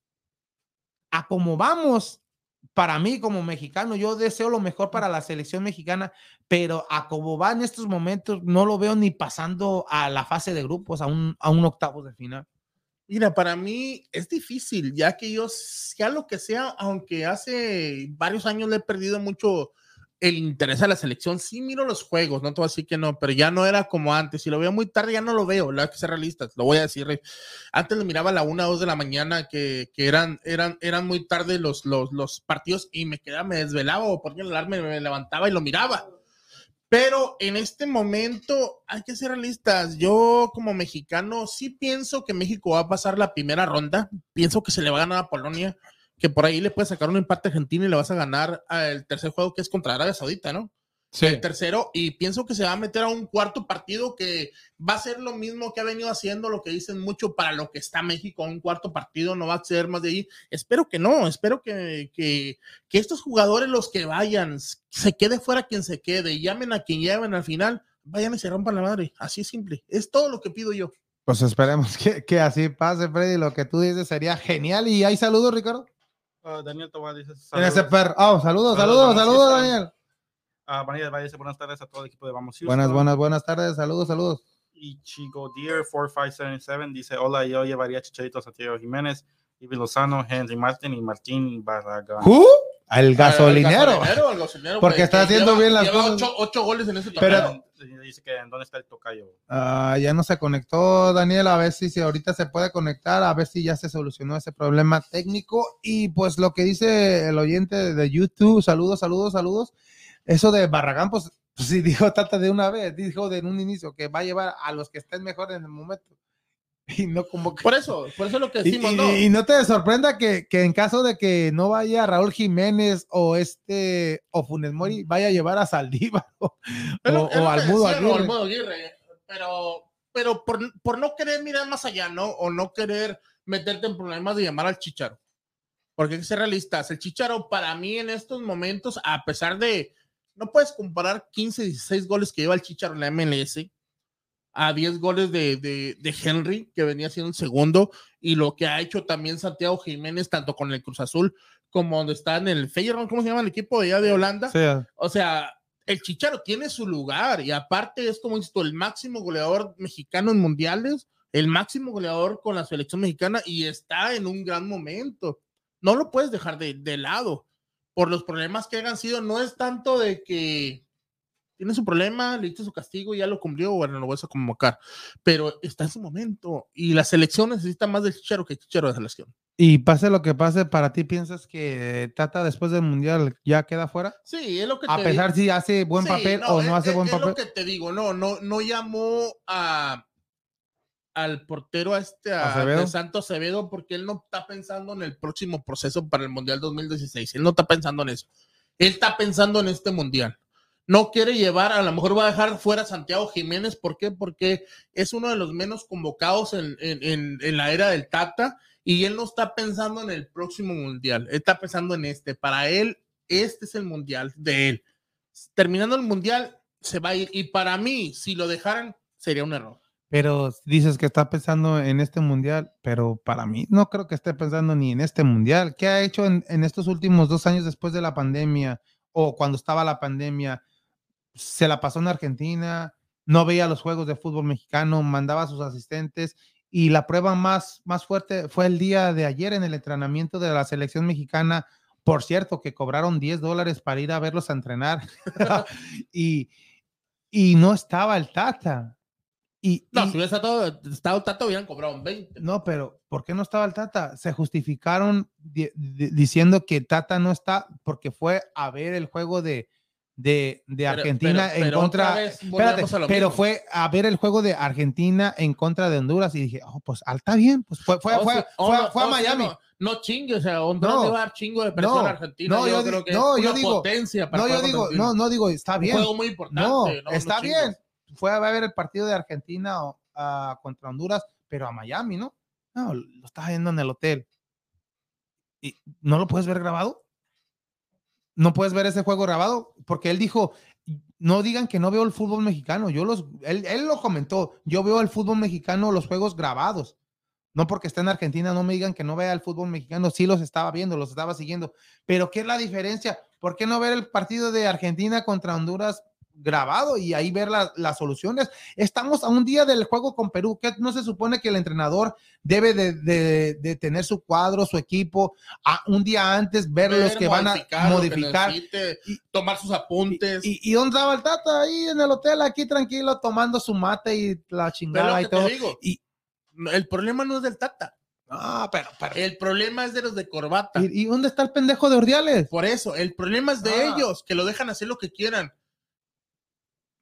a como vamos, para mí como mexicano, yo deseo lo mejor para la selección mexicana, pero a como va en estos momentos, no lo veo ni pasando a la fase de grupos, a un, a un octavo de final. Mira, para mí es difícil, ya que yo, sea lo que sea, aunque hace varios años le he perdido mucho el interés a la selección, sí miro los juegos, no te voy a decir que no, pero ya no era como antes. Si lo veo muy tarde, ya no lo veo, la que ser realistas, lo voy a decir. Antes lo miraba a la una o dos de la mañana, que, que, eran, eran, eran muy tarde los, los, los partidos y me quedaba, me desvelaba o ponía el alarma, me levantaba y lo miraba. Pero en este momento hay que ser realistas. Yo como mexicano sí pienso que México va a pasar la primera ronda. Pienso que se le va a ganar a Polonia que por ahí le puedes sacar un empate argentino y le vas a ganar al tercer juego que es contra Arabia Saudita, ¿no? Sí. El tercero, y pienso que se va a meter a un cuarto partido que va a ser lo mismo que ha venido haciendo, lo que dicen mucho para lo que está México, un cuarto partido, no va a ser más de ahí. Espero que no, espero que, que, que estos jugadores, los que vayan, se quede fuera quien se quede, y llamen a quien lleven al final, vayan y se rompan la madre. Así es simple. Es todo lo que pido yo. Pues esperemos que, que así pase, Freddy. Lo que tú dices sería genial. ¿Y hay saludos, Ricardo? Uh, Daniel Tobar dice saludos. Oh, saludos, saludos, saludos, Daniel. Uh, Vanilla buenas tardes a todo el equipo de Vamos Houston. Buenas, buenas, buenas tardes, saludos, saludos. Y Chico Deer 4577 dice hola, yo llevaría Chicharito Santiago Jiménez, Ibi Lozano, Henry Martin y Martín Barragán. ¿Who? El gasolinero. El gasolinero, el gasolinero Porque está haciendo lleva, bien las lleva cosas. Ocho, ocho goles en ese Pero-. Dice que en dónde está el tocayo. Ah, ya no se conectó, Daniel. A ver si, si ahorita se puede conectar, a ver si ya se solucionó ese problema técnico. Y pues lo que dice el oyente de YouTube, saludos, saludos, saludos. Eso de Barragán, pues, pues sí, dijo Tata de una vez, dijo de un inicio que va a llevar a los que estén mejor en el momento. Y no como que. Por eso, por eso es lo que decimos, y- ¿no? y no te sorprenda que, que en caso de que no vaya Raúl Jiménez o este o Funes Mori, vaya a llevar a Saldívar o, lo- o-. Al Mudo Aguirre. Pero, pero por, por no querer mirar más allá, ¿no? O no querer meterte en problemas de llamar al Chicharo. Porque hay que ser realistas. El Chicharo, para mí, en estos momentos, a pesar de. No puedes comparar 15, 16 goles que lleva el Chicharo en la MLS a 10 goles de, de, de Henry, que venía siendo el segundo, y lo que ha hecho también Santiago Jiménez, tanto con el Cruz Azul como donde está en el Feyenoord, ¿cómo se llama el equipo de allá de Holanda? Sí, O sea, el Chicharo tiene su lugar y aparte es como el máximo goleador mexicano en mundiales, el máximo goleador con la selección mexicana y está en un gran momento. No lo puedes dejar de, de lado por los problemas que hayan sido. No es tanto de que tiene su problema, le hizo su castigo y ya lo cumplió, bueno, lo voy a convocar, pero está en su momento y la selección necesita más del Chicharo que el Chicharo de selección. Y pase lo que pase, para ti piensas que Tata después del mundial ya queda fuera, Sí, es lo que a te pesar si hace buen Sí, papel o no hace es- buen es lo papel. que te digo, no, no, no llamó a al portero a este a, Acevedo. de Santos Acevedo porque él no está pensando en el próximo proceso para el Mundial 2016. Él no está pensando en eso. Él está pensando en este Mundial. No quiere llevar, a lo mejor va a dejar fuera a Santiago Jiménez. ¿Por qué? Porque es uno de los menos convocados en, en- en- en la era del Tata y él no está pensando en el próximo Mundial. Él está pensando en este. Para él, este es el Mundial de él terminando el mundial, se va a ir. Y para mí, si lo dejaran, sería un error. Pero dices que está pensando en este mundial, pero para mí no creo que esté pensando ni en este mundial. ¿Qué ha hecho en, en estos últimos dos años después de la pandemia o cuando estaba la pandemia? Se la pasó en Argentina, no veía los juegos de fútbol mexicano, mandaba a sus asistentes y la prueba más, más fuerte fue el día de ayer en el entrenamiento de la selección mexicana. Por cierto, que cobraron 10 dólares para ir a verlos a entrenar y, y no estaba el Tata. Y, No, y- si hubiera estado, estado Tata, hubieran cobrado un 20. no, pero ¿por qué no estaba el Tata? Se justificaron di- di- diciendo que Tata no está porque fue a ver el juego de, de, de Pero- Argentina pero- en pero contra. Espérate, pero fue a ver el juego de Argentina en contra de Honduras y dije, oh, pues ah, está bien, pues fue, fue, Oh, fue, sí. Oh, fue- no, fue a oh, Miami. no, no chingue, o sea, Honduras No. va a dar chingo de presión No, a Argentina. no, yo, yo creo que no, es yo una digo- potencia para No, yo digo, no, no digo, está Un bien. juego muy importante. No, está bien. Fue a ver el partido de Argentina contra Honduras, pero a Miami, ¿no? No, lo estás viendo en el hotel. ¿Y no lo puedes ver grabado? ¿No puedes ver ese juego grabado? Porque él dijo, no digan que no veo el fútbol mexicano. Yo los, él, él lo comentó, yo veo el fútbol mexicano, los juegos grabados. No porque esté en Argentina, no me digan que no vea el fútbol mexicano, sí los estaba viendo, los estaba siguiendo. Pero ¿qué es la diferencia? ¿Por qué no ver el partido de Argentina contra Honduras grabado y ahí ver la- las soluciones? Estamos a un día del juego con Perú, que no se supone que el entrenador debe de, de- de tener su cuadro, su equipo, a un día antes ver los que van a modificar necesite, Y- tomar sus apuntes. ¿Y, y dónde estaba el Tata? Ahí en el hotel, aquí tranquilo, tomando su mate y la chingada y todo. digo. Y- el problema no es del Tata. Ah, pero, pero- El problema es de los de corbata. ¿Y, y dónde está el pendejo de Ordiales? Por eso, el problema es de Ah. ellos, que lo dejan hacer lo que quieran.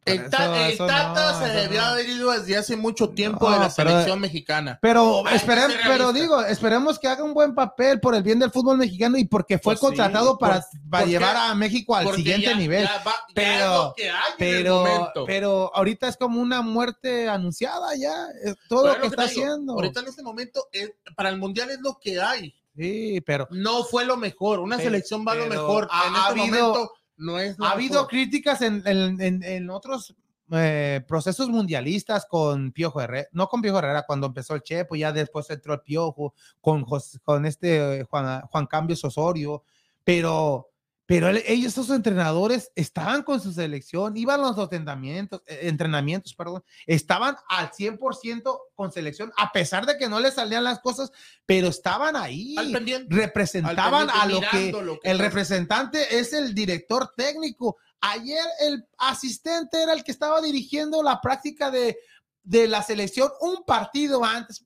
El, ta- Tata no, se debió no. haber ido desde hace mucho tiempo No, de la pero- selección mexicana. Pero, ser pero digo, esperemos que haga un buen papel por el bien del fútbol mexicano y porque fue Pues sí, contratado para, por- para porque- llevar a México al siguiente ya- nivel. ya va- ya Pero- pero, pero ahorita es como una muerte anunciada ya, es todo Pero lo que es está digo, haciendo. Ahorita en este momento, es- para el mundial es lo que hay. Sí, pero No fue lo mejor. Una Pero- selección va a lo mejor. ha- en ha este habido- momento no es ha habido mejor. críticas en, en- en- en otros eh, procesos mundialistas con Piojo Herrera, no con Piojo Herrera, cuando empezó el Chepo, ya después entró el Piojo, con, Jos- con este eh, Juan, Juan Cambios Osorio, pero, pero él- ellos, esos entrenadores, estaban con su selección, iban a los entrenamientos, eh, entrenamientos, perdón, estaban al 100% con selección, a pesar de que no les salían las cosas, pero estaban ahí, Al pendiente. representaban al a lo que lo que el representante es el director técnico. Ayer el asistente era el que estaba dirigiendo la práctica de, de la selección un partido antes.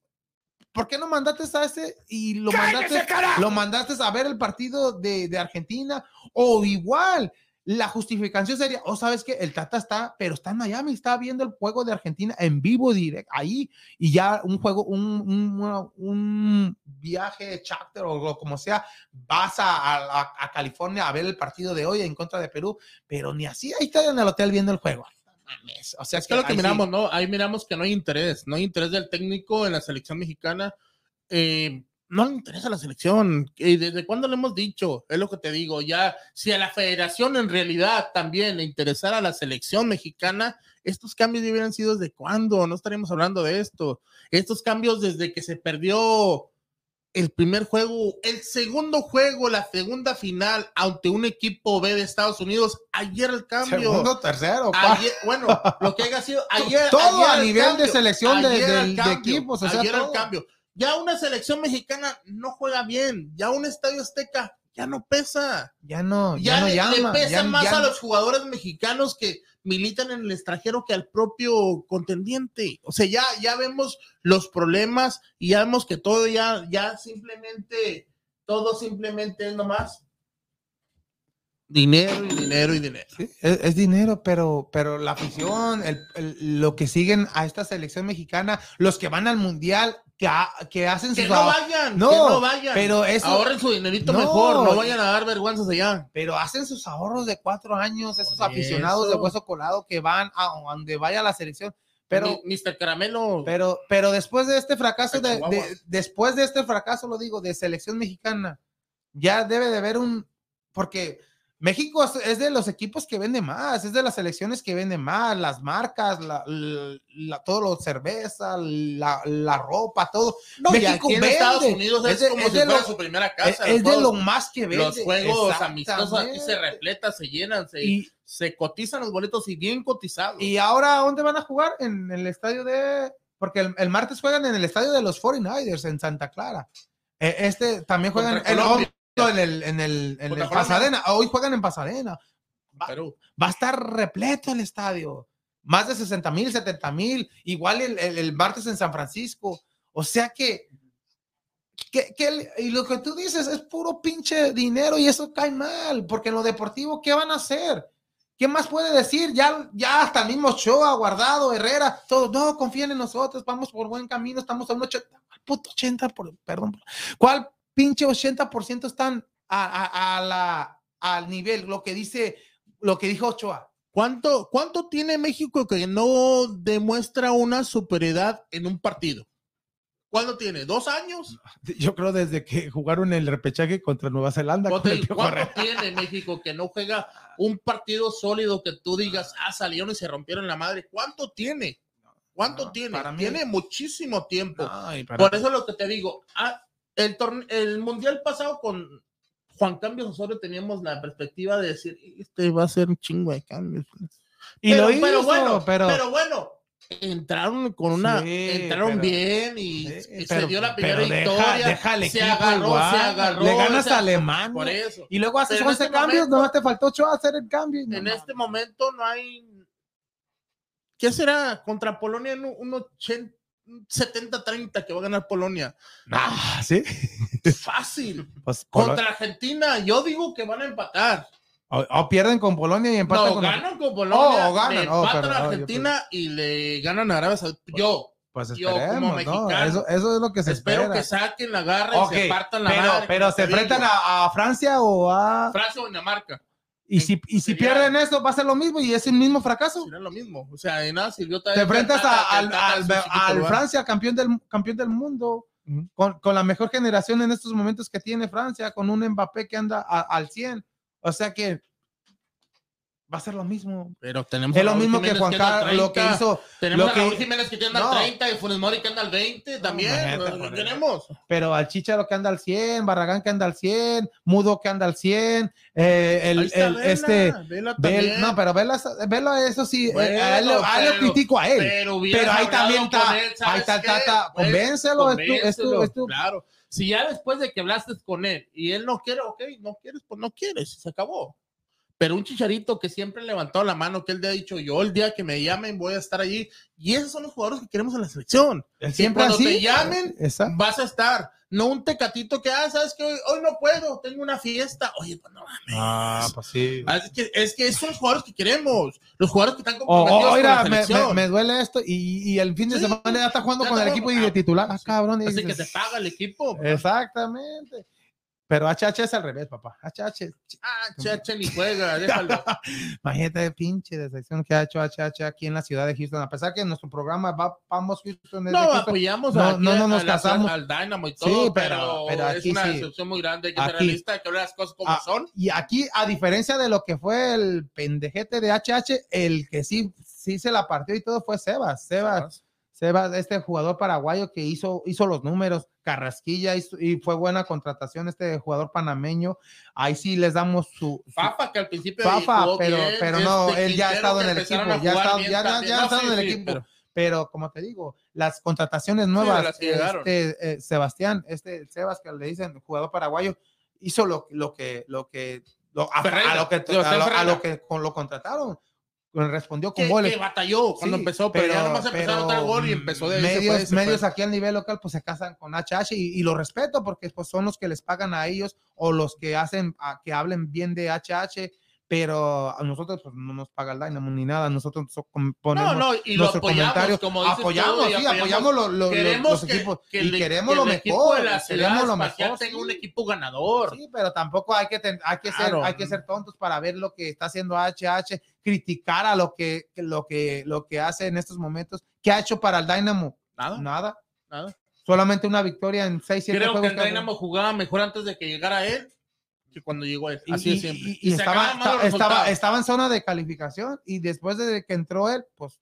¿Por qué no mandaste a ese y lo mandaste, lo mandaste a ver el partido de, de Argentina? O igual, la justificación sería, o sabes que el Tata está, pero está en Miami, está viendo el juego de Argentina en vivo directo ahí y ya un juego, un, un, un viaje charter o como sea, vas a, a- a California a ver el partido de hoy en contra de Perú, pero ni así, ahí está en el hotel viendo el juego. Mames, O sea, Es que lo que sí- miramos, ¿no? Ahí miramos que no hay interés, no hay interés del técnico en la selección mexicana. Eh, no le interesa la selección. ¿Y desde cuándo le hemos dicho? Es lo que te digo. Ya, si a la federación en realidad también le interesara la selección mexicana, estos cambios hubieran sido desde cuándo. No estaríamos hablando de esto. Estos cambios desde que se perdió el primer juego, el segundo juego, la segunda final ante un equipo B de Estados Unidos. Ayer el cambio. Segundo, tercero. Ayer, bueno, lo que haya sido ayer. todo ayer a el nivel de selección de, de cambio, equipos, o sea, ayer el cambio. Ya una selección mexicana no juega bien, ya un estadio azteca ya no pesa. ya no, ya, Ya, no le, pesa ya- más ya- a los jugadores mexicanos que militan en el extranjero que al propio contendiente. O sea, ya, ya vemos los problemas y ya vemos que todo ya, ya simplemente, todo simplemente es nomás dinero y dinero y dinero. Sí, es, es dinero, pero, pero la afición, el- el- lo que siguen a esta selección mexicana, los que van al mundial, que, ha- que hacen Que sus no ahor- vayan, No, que no vayan. pero eso- Ahorren su dinerito No. mejor, no vayan a dar vergüenzas allá. pero hacen sus ahorros de cuatro años, esos Por aficionados de eso. hueso colado que van a donde vaya la selección. Pero, Mr. Caramelo, pero, pero después de este fracaso, de, de- después de este fracaso, lo digo, de selección mexicana, ya debe de haber un, porque México es, de los equipos que vende más, es de las selecciones que venden más, las marcas, la, la- la- todo lo cerveza, la, la ropa, todo. no, México vende. Estados Unidos es, Es de- como es si fuera lo- su primera casa. es de lo más que vende. Los juegos amistosos aquí se repletan, se llenan, se, Y, se cotizan los boletos y bien cotizados. y ahora, ¿dónde van a jugar? En el estadio de. Porque el, el martes juegan en el estadio de los 49ers en Santa Clara. Eh, Este también juegan en. En el, en el, en el. Pasadena. Hoy juegan en Pasadena. Va, Perú. va a estar repleto el estadio. Más de 60 mil, 70 mil. Igual el, el- el martes en San Francisco. O sea que, que, que y lo que tú dices es puro pinche dinero y eso cae mal. Porque en lo deportivo, ¿qué van a hacer? ¿Qué más puede decir? Ya, ya hasta el mismo Shoa, Guardado, Herrera, todos, no, confíen en nosotros, vamos por buen camino, estamos a un 80, ¿cuál puto 80, por, perdón, ¿cuál pinche 80% están a, a- a la, al nivel, lo que dice, lo que dijo Ochoa? ¿Cuánto, ¿Cuánto tiene México que no demuestra una superioridad en un partido? ¿Cuándo tiene? ¿Dos años? Yo creo desde que jugaron el repechaje contra Nueva Zelanda. ¿Cuánto, cuánto tiene México que no juega un partido sólido que tú digas, ah, salieron y se rompieron la madre? ¿Cuánto tiene? ¿Cuánto No, tiene? para mí- Tiene muchísimo tiempo. Por eso es lo que te digo. ah, el, el mundial pasado con Juan Cambios Osorio teníamos la perspectiva de decir, este va a ser un chingo de cambios. y pero, lo hizo, pero bueno, pero, pero, bueno, entraron con una, Sí, entraron pero- bien y, Sí, y pero- se dio la primera deja- victoria. deja al se agarró, igual. se agarró. Le ganas a Alemania. Por eso. Y luego haces Pero en 11 este cambios, nomás te faltó ocho a hacer el cambio. no en este momento no hay. ¿Qué será? Contra Polonia en un, un 80, un 70-30 que va a ganar Polonia. Ah, sí. Fácil. Pues, Contra Argentina, yo digo que van a empatar. o, o pierden con Polonia y empatan No, con ganan con Polonia. Oh, o ganan. le Oh, empatan pero- a oh, Argentina y le ganan a Arabia Saudita. Yo Pues yo como esperemos, ¿no? mexicano, Eso, eso es lo que se espero espera. que saquen la garra Ok, y se partan la pero, madre. pero se enfrentan a, a Francia o a... Francia o Dinamarca. Y si, y si Sería- pierden eso, va a ser lo mismo y es el mismo fracaso. Será lo mismo. O sea, de nada sirvió Te enfrentas a- al, al- al, al Francia, campeón del, campeón del mundo, con, con la mejor generación en estos momentos que tiene Francia, con un Mbappé que anda a- al 100. O sea que va a ser lo mismo. Pero tenemos Es a lo mismo que Juan Carlos, lo que 30, hizo, Tenemos lo a que- Raúl Jiménez que anda No. al 30 y Funes Mori que anda al 20 también. imagínate, ¿Lo por eso. tenemos? pero al Chicharo que anda al 100, Barragán que anda al 100, Mudo que anda al 100, eh, el, está el- Vela, este... Vela también. no, pero Vela, Vela, eso sí, eh, Bueno, a él, lo- a él lo critico a él. Pero, Pero ahí también está, él, ahí ¿sabes está, está, está, Pues, convéncelo, es tu- es tu- convéncelo, es tu- Claro. Si ya después de que hablaste con él y él no quiere, ok, no quieres, pues no quieres, se acabó. Pero un chicharito que siempre levantó la mano, que él le ha dicho, yo el día que me llamen voy a estar allí. Y esos son los jugadores que queremos en la selección. Que siempre cuando así. te llamen, Esa- vas a estar. No un tecatito que, ah, sabes que hoy, hoy no puedo, tengo una fiesta. Oye, pues no mames. Ah, pues sí. Ah, Es que, es que esos son los jugadores que queremos. Los jugadores que están comprometidos o, con oiga, la me, selección. me- me duele esto y, y el fin de Sí, semana ya está jugando ya con el equipo y de titular. Ah, cabrón. y Así que dices, te paga el equipo. Exactamente. Pero HH es al revés, papá. HH. Cheche ni juega, déjalo. Imagínate pinche decepción que ha hecho HH aquí en la ciudad de Houston. A pesar que nuestro programa va, vamos Houston No, Houston, apoyamos No, no, no a nos la- casamos. al Dynamo y Sí, todo, pero- pero, es una sí. decepción muy grande, hay que ser realista, hay que hablar las cosas como Ah, son. Y aquí, a diferencia de lo que fue el pendejete de HH, el que sí, sí se la partió y todo fue Sebas. Sebas, Sebas, este jugador paraguayo que hizo, hizo los números, Carrasquilla hizo- y fue buena contratación este jugador panameño. Ahí sí les damos su, su- Fafa, que al principio jugó pero, bien, pero no, este, él ya ha estado en el equipo, ya ha jugar estado, bien ya, ya- ha No, estado sí, en el sí, equipo. pero- Pero como te digo, las contrataciones nuevas, las que llegaron. este, eh, Sebastián, este Sebas que le dicen jugador paraguayo, hizo lo, lo que, lo que, lo- a, Ferreira, a lo que, a lo, a Ferreira. lo que con, lo contrataron, respondió con goles. que batalló cuando Sí, empezó, pero, ya nomás empezó a pero, anotar gol y empezó de medios, medios aquí a nivel local pues se casan con HH y, y lo respeto porque pues son los que les pagan a ellos o los que hacen a que hablen bien de HH pero a nosotros pues no nos paga el Dynamo ni nada nosotros ponemos No, no, y lo apoyamos, como apoyamos y sí apoyamos lo- lo- queremos los que, equipos que y queremos que lo mejor la queremos lo mejor tenga un sí. equipo ganador. Sí, pero tampoco hay que, ten- hay que ser, Claro. hay que ser tontos para ver lo que está haciendo HH, criticar a lo que, lo que, lo que hace en estos momentos. ¿Qué ha hecho para el Dynamo? Nada, Nada. nada. Solamente una victoria en 6, 7 Creo que juegos. el que Dynamo jugaba mejor antes de que llegara él que cuando llegó él. Así y- es siempre. y- estaba, estaba, estaba en zona de calificación y después de que entró él, pues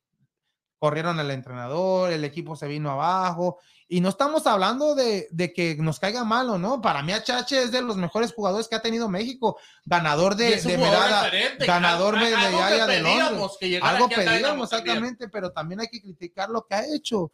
corrieron el entrenador, el equipo se vino abajo y no estamos hablando de, de que nos caiga mal o no. Para mí HH es de los mejores jugadores que ha tenido México, ganador de, de medalla, ganador algo- de medalla de Londres. pedíamos que algo pedíamos exactamente, pero también hay que criticar lo que ha hecho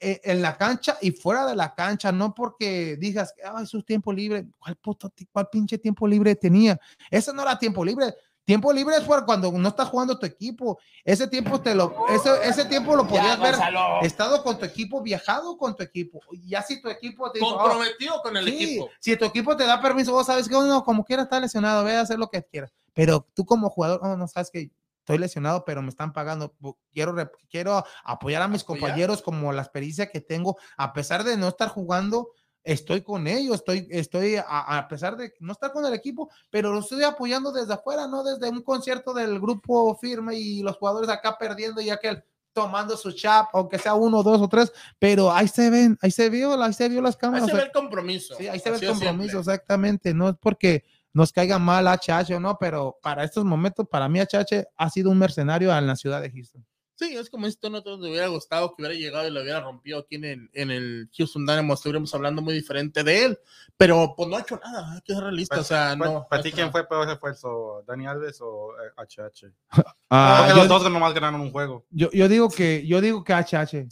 eh, en la cancha y fuera de la cancha, no porque digas, ay, su tiempo libre, ¿cuál, puto, cuál pinche tiempo libre tenía? Ese no era tiempo libre. Tiempo libre es por cuando no estás jugando tu equipo. Ese tiempo te lo, ese, ese tiempo lo podías ver Gonzalo. estado con tu equipo, viajado con tu equipo. Ya si tu equipo te dijo, "Oh, comprometido con el Sí, equipo. Si tu equipo te da permiso, vos sabes que no, como quiera está lesionado, ve a hacer lo que quieras. Pero tú como jugador, oh, no sabes que estoy lesionado, pero me están pagando. Quiero, quiero apoyar a mis Apoyar. compañeros como la experiencia que tengo, a pesar de no estar jugando. Estoy con ellos, estoy, estoy a, a pesar de no estar con el equipo, pero lo estoy apoyando desde afuera, no desde un concierto del grupo firme y los jugadores acá perdiendo y aquel tomando su chap, aunque sea uno, dos o tres, pero ahí se ven, ahí se vio, ahí se vio las Ahí cámaras. se ve el compromiso. Sí, ahí se ve el compromiso, siempre. exactamente. No es porque nos caiga mal HH o no, pero para estos momentos, para mí HH ha sido un mercenario en la ciudad de Houston. Sí, es como si esto no te hubiera gustado que hubiera llegado y lo hubiera rompido aquí en el, en el Houston Dynamo, estuviéramos hablando muy diferente de él, pero pues no ha hecho nada, hay que ser realista, o sea, Para- no. ¿Para ha ti quién nada. fue peor refuerzo? ¿Dani Alves o eh, HH? Ah, Porque yo, los dos nomás ganaron un juego. yo- yo digo que yo digo que HH.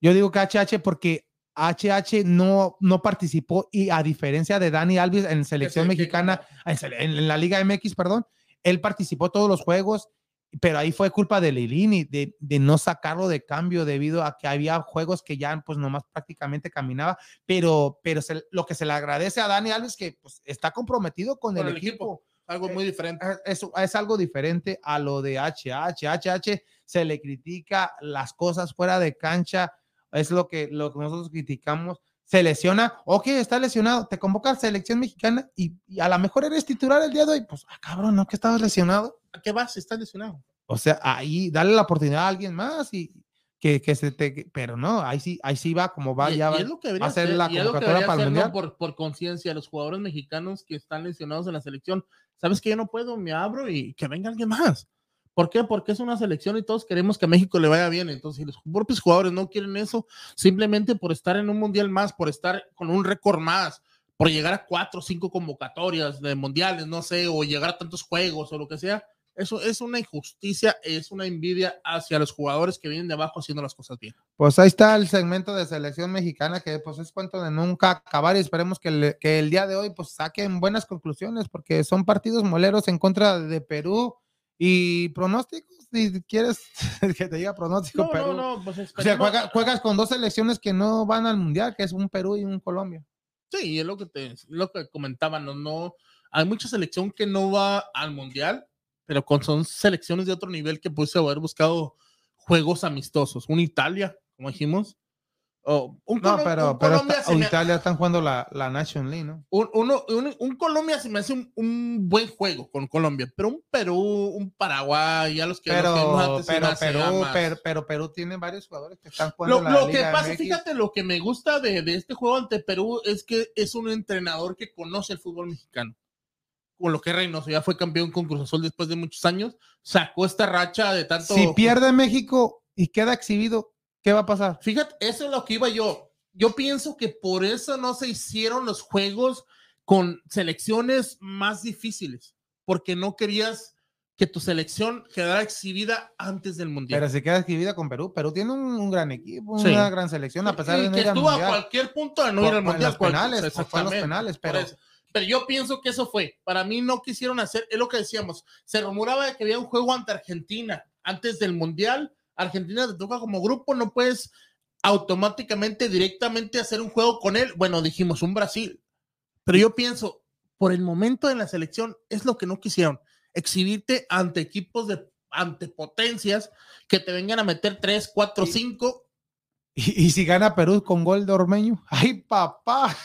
Yo digo que HH porque HH no, no participó y a diferencia de Dani Alves en selección mexicana, en- en la Liga MX, perdón, él participó todos los juegos, pero ahí fue culpa de Lilini, de, de no sacarlo de cambio debido a que había juegos que ya pues nomás prácticamente caminaba, pero, pero se- lo que se le agradece a Dani Alves que pues, está comprometido con, Con el, el equipo. Algo muy diferente. Es, es- es algo diferente a lo de HH. HH se le critica las cosas fuera de cancha, es lo que, lo que nosotros criticamos. Se lesiona, ok, está lesionado, te convoca a selección mexicana y, y a lo mejor eres titular el día de hoy. Pues, ah, cabrón, ¿no? Que estabas lesionado. ¿A qué vas? Estás lesionado. O sea, ahí dale la oportunidad a alguien más y que, que se te. que- Pero no, ahí sí, ahí sí va como va, Y- ya y va. es lo que va debería a ser la convocatoria para el mundial. por, por conciencia, los jugadores mexicanos que están lesionados en la selección, sabes que yo no puedo, me abro y que venga alguien más. ¿Por qué? Porque es una selección y todos queremos que a México le vaya bien. Entonces, si los propios jugadores no quieren eso, simplemente por estar en un mundial más, por estar con un récord más, por llegar a cuatro o cinco convocatorias de mundiales, no sé, o llegar a tantos juegos o lo que sea, eso es una injusticia, es una envidia hacia los jugadores que vienen de abajo haciendo las cosas bien. Pues ahí está el segmento de selección mexicana que pues es cuento de nunca acabar y esperemos que, le- que el día de hoy pues saquen buenas conclusiones porque son partidos moleros en contra de Perú y pronósticos, si quieres que te diga pronóstico, No, Perú. no, no, pues O sea, esperemos- juega- juegas con dos selecciones que no van al mundial, que es un Perú y un Colombia. Sí, es lo que te lo que comentaban, no, no hay mucha selección que no va al mundial, pero con son selecciones de otro nivel que puede haber buscado juegos amistosos. Un Italia, como dijimos. O un No, Colom- pero, un pero está- me- Italia están jugando la, la Nation League, ¿no? un, uno- un- un Colombia se me hace un, un buen juego con Colombia, pero un Perú, un Paraguay, ya los que los que Pero, antes se me pero, Perú, pero, pero Perú tiene varios jugadores que están jugando Lo, la lo que Liga pasa, MX. fíjate, lo que me gusta de, de este juego ante Perú es que es un entrenador que conoce el fútbol mexicano. Con lo que es Reynoso ya fue campeón con Cruz Azul después de muchos años, sacó esta racha de tanto. Si pierde México y queda exhibido, ¿qué va a pasar? Fíjate, eso es lo que iba yo. Yo pienso que por eso no se hicieron los juegos con selecciones más difíciles, porque no querías que tu selección quedara exhibida antes del mundial. Pero se queda exhibida con Perú. Perú tiene un, un gran equipo, Sí. una gran selección, a pesar de no que ir al estuvo a mundial. cualquier punto de no Por- ir al mundial. los penales, fue- los penales, pero-. Pero yo pienso que eso fue. Para mí no quisieron hacer, es lo que decíamos. Se rumoraba de que había un juego ante Argentina antes del mundial. Argentina te toca como grupo, no puedes automáticamente, directamente hacer un juego con él. Bueno, dijimos un Brasil. Pero yo pienso, por el momento en la selección, es lo que no quisieron. Exhibirte ante equipos de ante potencias que te vengan a meter 3, 4, Y- 5 Y, y si gana Perú con gol de Ormeño, ¡ay, papá!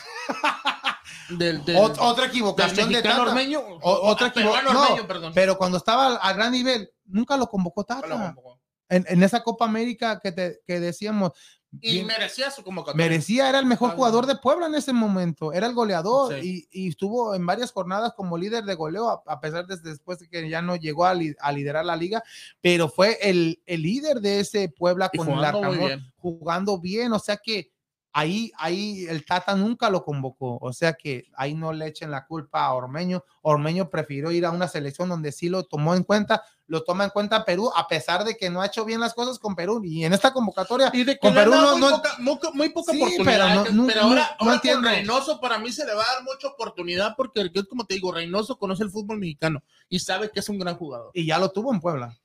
del, del, Ot- otra del equivocación de mexicano Tata. Ormeño. O- otra Ah, peruano equivo- no, Ormeño, perdón. Pero cuando estaba a gran nivel, nunca lo convocó Tata. como- En, en esa Copa América que, te, que decíamos, Y bien- merecía su convocatoria. merecía, era el mejor jugador de Puebla en ese momento, era el goleador Sí. y, y estuvo en varias jornadas como líder de goleo, a, a pesar de después de que ya no llegó a, li- a liderar la liga, pero fue el, el líder de ese Puebla con el bien. jugando bien, o sea que ahí, ahí el Tata nunca lo convocó, o sea que ahí no le echen la culpa a Ormeño, Ormeño prefirió ir a una selección donde sí lo tomó en cuenta, lo toma en cuenta Perú, a pesar de que no ha hecho bien las cosas con Perú, y en esta convocatoria Y de que Con Perú no- muy, no- poca, muy, muy poca Sí, oportunidad. pero no- ahora, ahora con. Reynoso para mí se le va a dar mucha oportunidad porque como te digo, Reynoso conoce el fútbol mexicano y sabe que es un gran jugador. y ya lo tuvo en Puebla.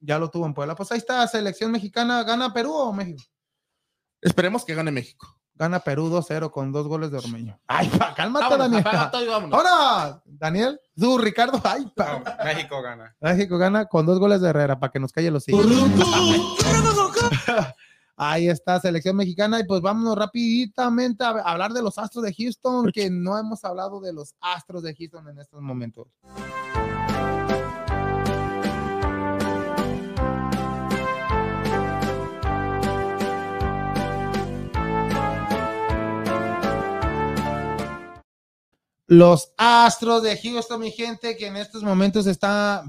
Ya lo tuvo en Puebla. Pues ahí está, selección mexicana, ¿gana Perú o México? Esperemos que gane México. Gana Perú 2-0 con dos goles de Ormeño. Ay, pa, cálmate, Vámonos, Daniel. apaga todo y vámonos. Ahora, Daniel, tú, Ricardo, ay, pa. México gana. México gana con dos goles de Herrera para que nos calle los hijos. Ahí está, selección mexicana. Y pues vámonos rapiditamente a hablar de los Astros de Houston, que no hemos hablado de los Astros de Houston en estos momentos. Los Astros de Houston, mi gente, que en estos momentos está,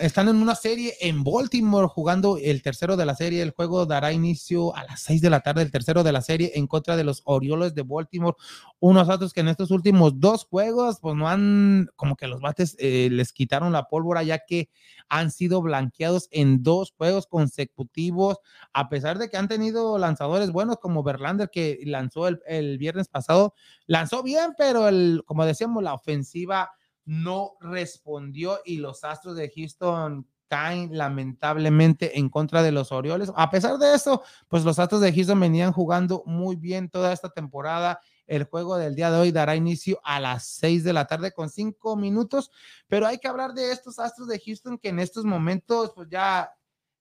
están en una serie en Baltimore jugando el tercero de la serie. El juego dará inicio a las seis de la tarde, el tercero de la serie en contra de los Orioles de Baltimore. Unos Astros que en estos últimos dos juegos, pues no han, como que los bates eh, les quitaron la pólvora, ya que han sido blanqueados en dos juegos consecutivos, a pesar de que han tenido lanzadores buenos como Verlander, que lanzó el, el viernes pasado, lanzó bien, pero el, como decíamos, la ofensiva no respondió y los Astros de Houston caen lamentablemente en contra de los Orioles. A pesar de eso, pues los Astros de Houston venían jugando muy bien toda esta temporada. El juego del día de hoy dará inicio a las seis de la tarde con cinco minutos, pero hay que hablar de estos Astros de Houston que en estos momentos pues ya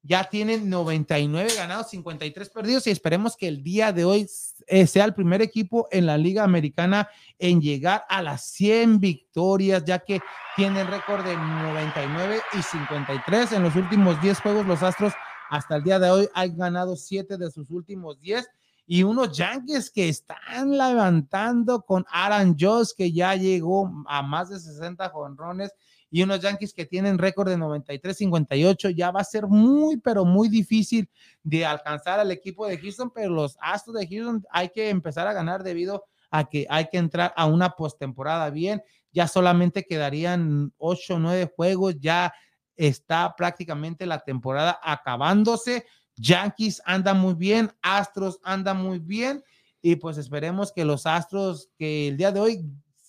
ya tienen 99 ganados, 53 perdidos y esperemos que el día de hoy eh, sea el primer equipo en la Liga Americana en llegar a las 100 victorias, ya que tienen récord de 99 y 53 en los últimos 10 juegos. Los Astros hasta el día de hoy han ganado 7 de sus últimos 10 y unos Yankees que están levantando con Aaron Jones, que ya llegó a más de 60 jonrones y unos Yankees que tienen récord de 93-58, ya va a ser muy, pero muy difícil de alcanzar al equipo de Houston, pero los Astros de Houston hay que empezar a ganar debido a que hay que entrar a una postemporada bien, ya solamente quedarían 8 o 9 juegos, ya está prácticamente la temporada acabándose. Yankees anda muy bien, Astros anda muy bien y pues esperemos que los Astros que el día de hoy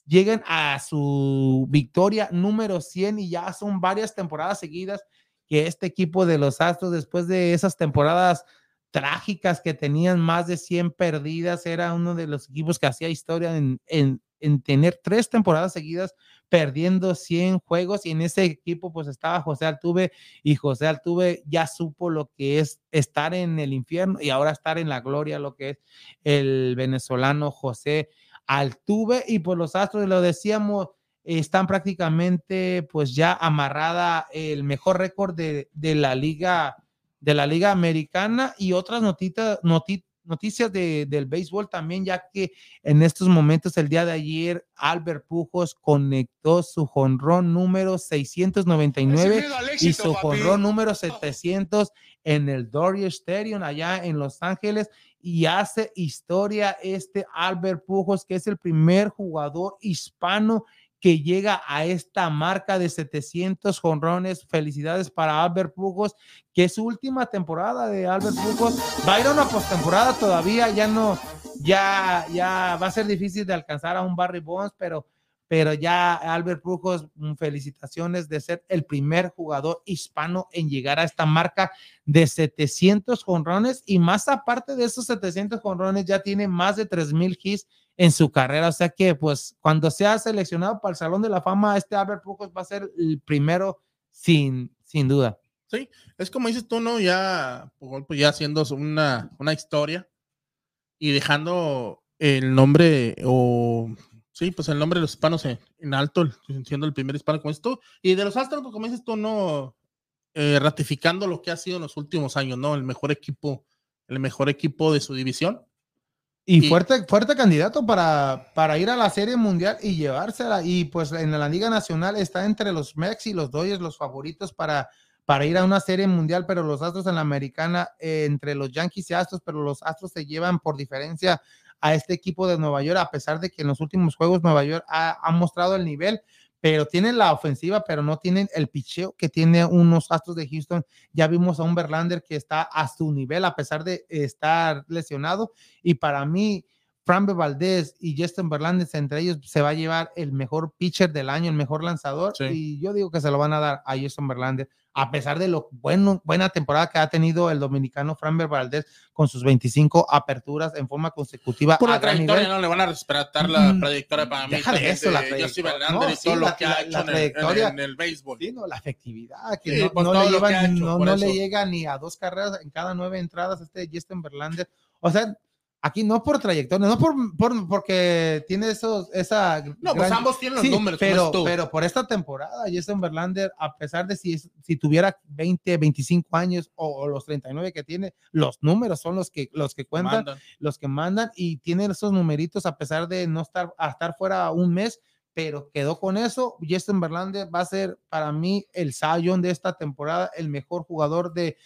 lleguen a su victoria número 100 y ya son varias temporadas seguidas que este equipo de los Astros, después de esas temporadas trágicas que tenían más de 100 perdidas, era uno de los equipos que hacía historia en, en, en tener tres temporadas seguidas perdiendo 100 juegos y en ese equipo pues estaba José Altuve y José Altuve ya supo lo que es estar en el infierno y ahora estar en la gloria, lo que es el venezolano José Altuve. Y pues los Astros, lo decíamos, están prácticamente pues ya amarrada el mejor récord de, de, la liga de la liga americana y otras notitas, noticias de, del béisbol también, ya que en estos momentos, el día de ayer, Albert Pujos conectó su jonrón número 699 y su jonrón número 700 en el Dodger Stadium allá en Los Ángeles y hace historia este Albert Pujos, que es el primer jugador hispano que llega a esta marca de 700 jonrones. Felicidades para Albert Pujos, que es su última temporada de Albert Pujos. Va a ir a una postemporada todavía, ya no, ya, ya va a ser difícil de alcanzar a un Barry Bonds, pero pero ya Albert Pujos, mm, felicitaciones de ser el primer jugador hispano en llegar a esta marca de 700 jonrones y más aparte de esos 700 jonrones ya tiene más de 3000 hits en su carrera, o sea que pues cuando sea seleccionado para el Salón de la Fama, este Albert Pujos va a ser el primero sin, sin duda. Sí, es como dices tú, ¿no? Ya, pues ya haciendo una, una historia y dejando el nombre o Sí, pues el nombre de los hispanos en, alto, siendo el primer hispano como esto. Y de los Astros, como dices tú, no eh, ratificando lo que ha sido en los últimos años, ¿no? El mejor equipo, el mejor equipo de su división. Y, fuerte, fuerte candidato para, para ir a la Serie Mundial y llevársela. Y pues en la Liga Nacional está entre los Mex y los Dodgers los favoritos para, para ir a una Serie Mundial, pero los Astros en la Americana, eh, entre los Yankees y Astros, pero los Astros se llevan por diferencia a este equipo de Nueva York, a pesar de que en los últimos juegos Nueva York ha, mostrado el nivel, pero tienen la ofensiva, pero no tienen el picheo que tiene unos Astros de Houston. Ya vimos a un Verlander que está a su nivel, a pesar de estar lesionado. Y para mí, Fran Valdez y Justin Verlander, entre ellos, se va a llevar el mejor pitcher del año, el mejor lanzador. Y yo digo que se lo van a dar a Justin Verlander a pesar de lo bueno, buena temporada que ha tenido el dominicano Framber Valdez con sus 25 aperturas en forma consecutiva. Por la trayectoria no le van a respetar la trayectoria para mí. Deja de eso, la trayectoria. No, y todo lo que ha hecho en, el, béisbol. Sí, no, la efectividad, que no, pues no, le, lleva, no, le llega ni a dos carreras en cada nueve entradas este Justin Verlander. O sea, Aquí no por trayectoria, no por, por porque tiene esos, esa. No, pues ambos tienen los números. Pero, pero por esta temporada, Jason Verlander, a pesar de si, si tuviera 20, 25 años o, los 39 que tiene, los números son los que, los que cuentan, los que mandan y tiene esos numeritos a pesar de no estar, a estar fuera un mes pero quedó con eso. Justin Verlander va a ser para mí el Zion de esta temporada, el mejor jugador de,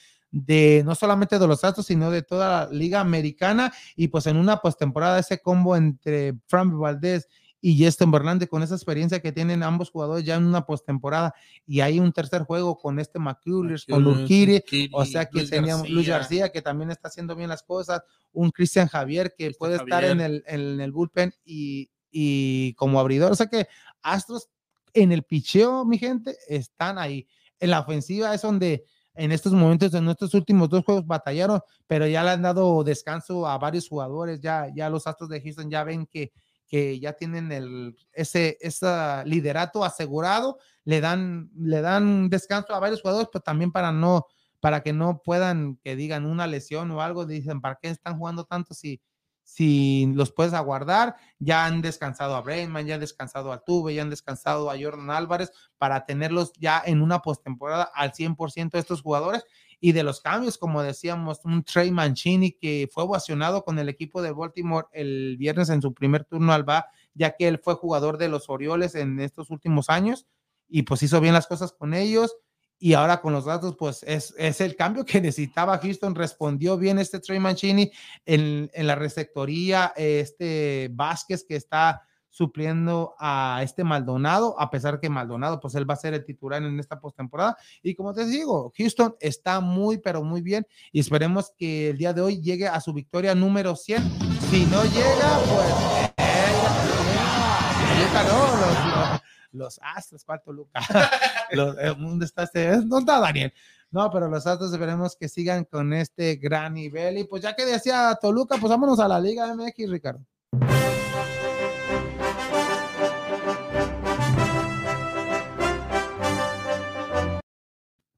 de no solamente de los Astros, sino de toda la liga americana. Y pues en una postemporada, ese combo entre Fran Valdez y Justin Verlander, con esa experiencia que tienen ambos jugadores ya en una postemporada, y hay un tercer juego con este McCullers, con Urquiri, o sea que Luis teníamos García. Luis García, que también está haciendo bien las cosas, un Cristian Javier que puede estar en el, en el bullpen y, y como abridor, o sea que Astros en el picheo, mi gente, están ahí. En la ofensiva es donde en estos momentos, en estos últimos dos juegos batallaron, pero ya le han dado descanso a varios jugadores, ya, ya los Astros de Houston ya ven que, que ya tienen el, ese, ese liderato asegurado, le dan, le dan descanso a varios jugadores, pero también para no, para que no puedan, que digan una lesión o algo, dicen, ¿para qué están jugando tanto si, si los puedes aguardar? Ya han descansado a Bregman, ya han descansado a Tuve, ya han descansado a Jordan Álvarez para tenerlos ya en una postemporada al 100% de estos jugadores y de los cambios, como decíamos, un Trey Mancini que fue ovacionado con el equipo de Baltimore el viernes en su primer turno al BA, ya que él fue jugador de los Orioles en estos últimos años y pues hizo bien las cosas con ellos. Y ahora con los datos, pues es, es el cambio que necesitaba Houston. Respondió bien este Trey Mancini en, en la receptoría, este Vázquez que está supliendo a este Maldonado, a pesar que Maldonado, pues él va a ser el titular en esta postemporada. Y como te digo, Houston está muy, pero muy bien y esperemos que el día de hoy llegue a su victoria número 100. Si no llega, pues... eh, Toluca no, los, los, los Astros, ¿cuál Toluca? Los- ¿Dónde está este? ¿Dónde está Daniel? No, pero los Astros esperemos que sigan con este gran nivel. Y pues ya que decía Toluca, pues vámonos a la Liga MX, Ricardo.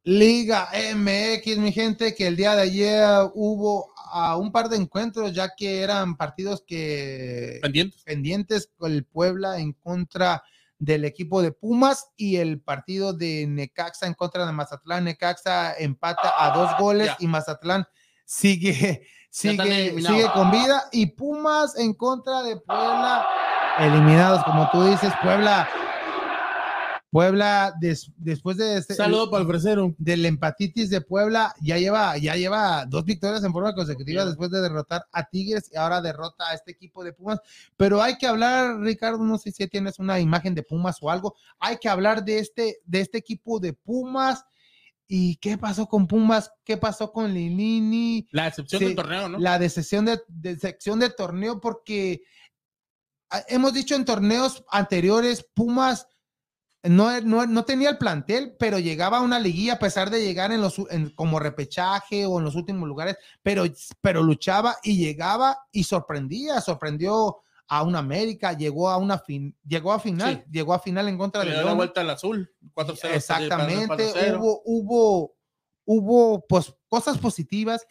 Liga MX, mi gente, que el día de ayer hubo a un par de encuentros, ya que eran partidos que Pendientes. pendientes con el Puebla en contra del equipo de Pumas y el partido de Necaxa en contra de Mazatlán. Necaxa empata a dos goles ya. y Mazatlán sigue, sigue, sigue con vida y Pumas en contra de Puebla eliminados, como tú dices, Puebla. Puebla, des- después de este, Saludo para el fresero. del empatitis de Puebla, ya lleva, ya lleva dos victorias en forma consecutiva después de derrotar a Tigres y ahora derrota a este equipo de Pumas. Pero hay que hablar, Ricardo, no sé si tienes una imagen de Pumas o algo, hay que hablar de este, de este equipo de Pumas. ¿Y qué pasó con Pumas? ¿Qué pasó con Lilini? La excepción Sí, del torneo, ¿no? La decepción de, de sección de torneo, porque ah, hemos dicho en torneos anteriores, Pumas no, no, no tenía el plantel, pero llegaba a una liguilla a pesar de llegar en los, en- como repechaje o en los últimos lugares, pero, pero luchaba y llegaba y sorprendía, sorprendió a una América, llegó a una fin, llegó a final, Sí. llegó a final en contra Le de dio la vuelta al azul. 4-0. Exactamente, 4-0. hubo, hubo, hubo pues, cosas positivas.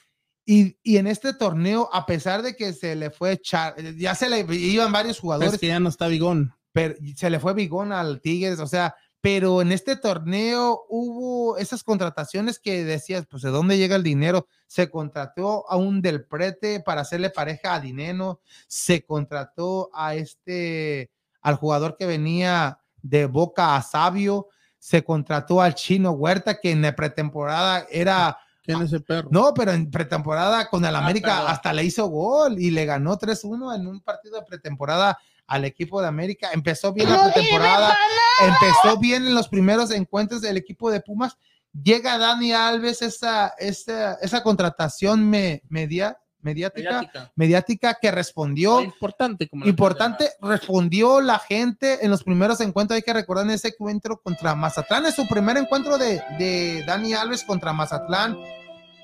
Y, y en este torneo, a pesar de que se le fue echar, ya se le iban varios jugadores, Es que ya no está Bigón. Pero se le fue Bigón al Tigres, o sea, pero en este torneo hubo esas contrataciones que decías, pues de dónde llega el dinero. Se contrató a un del prete para hacerle pareja a Dineno, se contrató a este, al jugador que venía de Boca a Sabio, se contrató al chino Huerta, que en la pretemporada era ¿Quién es ese perro? no, pero en pretemporada con el América perdón. hasta le hizo gol y le ganó 3-1 en un partido de pretemporada al equipo de América. Empezó bien la pretemporada, empezó bien en los primeros encuentros del equipo de Pumas. Llega Dani Alves, esa, esa, esa contratación me, media, mediática, Mediática. mediática que respondió. Importante. Como Importante, respondió la gente en los primeros encuentros. Hay que recordar en ese encuentro contra Mazatlán, es su primer encuentro de, de Dani Alves contra Mazatlán,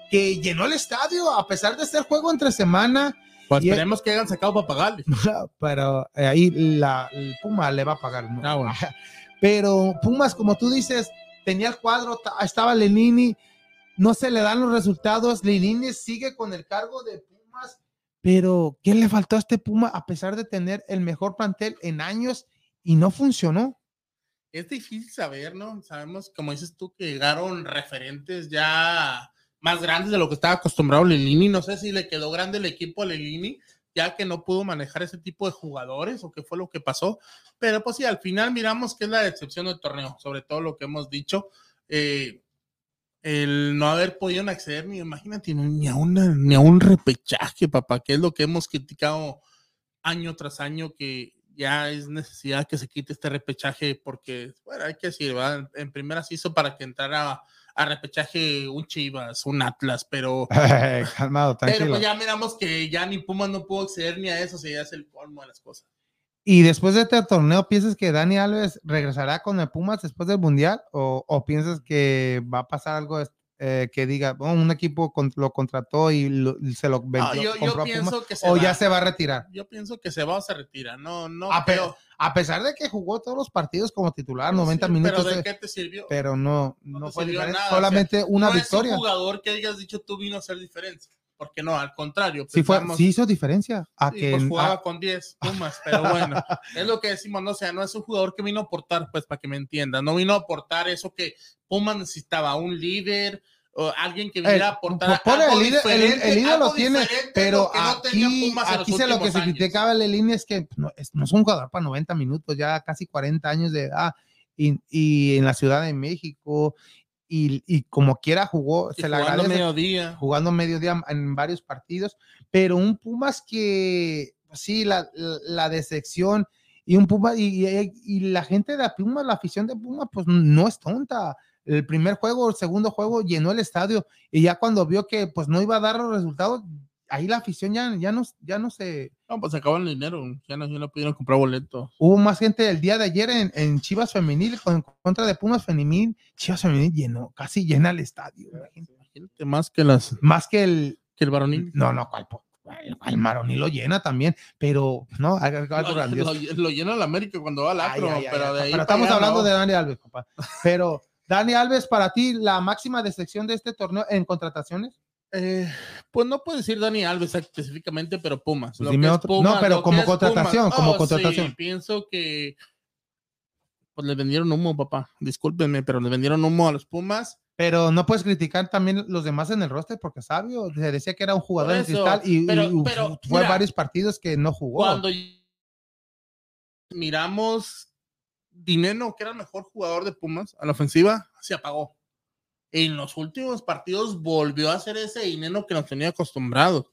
que llenó el estadio a pesar de ser juego entre semana. Pues Y- esperemos que hayan sacado para pagarle. Pero eh, ahí la, el Puma le va a pagar. ¿no? Ah, bueno. Pero Pumas, como tú dices, tenía el cuadro, ta- estaba Lenini, no se le dan los resultados. Lenini sigue con el cargo de Pumas, pero ¿qué le faltó a este Puma a pesar de tener el mejor plantel en años y no funcionó? Es difícil saber, ¿no? Sabemos, como dices tú, que llegaron referentes ya más grandes de lo que estaba acostumbrado Lelini. No sé si le quedó grande el equipo a Lelini, ya que no pudo manejar ese tipo de jugadores o qué fue lo que pasó. Pero pues sí, al final miramos que es la decepción del torneo, sobre todo lo que hemos dicho. Eh, el no haber podido acceder ni, imagínate, ni a, una, ni a un repechaje, papá, que es lo que hemos criticado año tras año, que ya es necesidad que se quite este repechaje, porque, bueno, hay que decir, en primera se hizo para que entrara a repechaje un Chivas, un Atlas, pero. Calmado, tranquilo. Pero pues ya miramos que ya ni Pumas no pudo acceder ni a eso, si ya es el colmo de las cosas. Y después de este torneo, ¿piensas que Dani Alves regresará con el Pumas después del Mundial? ¿O, o piensas que va a pasar algo eh, que diga, oh, un equipo lo contrató y, se lo vendió? yo, pienso que se ¿O ya se va a retirar? Yo pienso que se va o se retira. No, no. Ah, pero, a pesar de que jugó todos los partidos como titular, 90 minutos. ¿Pero de qué te sirvió? Pero no, no, fue diferente. Solamente una victoria. Es un jugador que hayas dicho tú vino a hacer diferencia porque no, al contrario. Sí, fue, sí hizo diferencia. A que, pues jugaba con 10 Pumas, pero bueno, es lo que decimos, no o sea, no es un jugador que vino a aportar, pues para que me entiendan, no vino a aportar eso que Pumas necesitaba, un líder, o alguien que viniera a eh, aportar. el, líder, el, líder lo tiene, pero aquí, aquí se lo que se criticaba el línea es que no es, no es un jugador para 90 minutos, ya casi 40 años de edad. Y, y, en la Ciudad de México y, como quiera jugó, se la jugando mediodía. Jugando mediodía en varios partidos, pero un Pumas que, pues sí, la, la, decepción y un Puma, y, y, la gente de Pumas, la afición de Pumas, pues no es tonta. El primer juego, el segundo juego llenó el estadio y ya cuando vio que pues no iba a dar los resultados, ahí la afición ya, ya, no, ya no se... No, pues se acabó el dinero, ya no, ya no pudieron comprar boletos. Hubo más gente el día de ayer en, en Chivas Femenil con, contra de Pumas Femenil, Chivas Femenil llenó, casi llena el estadio. Imagínate, más que las... Más que el... Que el varonil. No, no, cuál, el varonil lo llena también, pero no, lo, lo, llena el América cuando va al acro, pero de ahí Pero estamos hablando de Dani Alves, papá. Pero, Dani Alves, para ti, la máxima decepción de este torneo en contrataciones. Eh, pues no puedo decir Dani Alves específicamente, pero Pumas. Pues no, pero como contratación, como oh, contratación. pienso que pues le vendieron humo, papá. Discúlpenme, pero le vendieron humo a los Pumas. Pero no puedes criticar también los demás en el roster porque Sabio se decía que era un jugador en cristal y, fue varios partidos que no jugó. Cuando miramos Dineno, que era el mejor jugador de Pumas a la ofensiva, se apagó en los últimos partidos volvió a hacer ese dinero que nos tenía acostumbrados.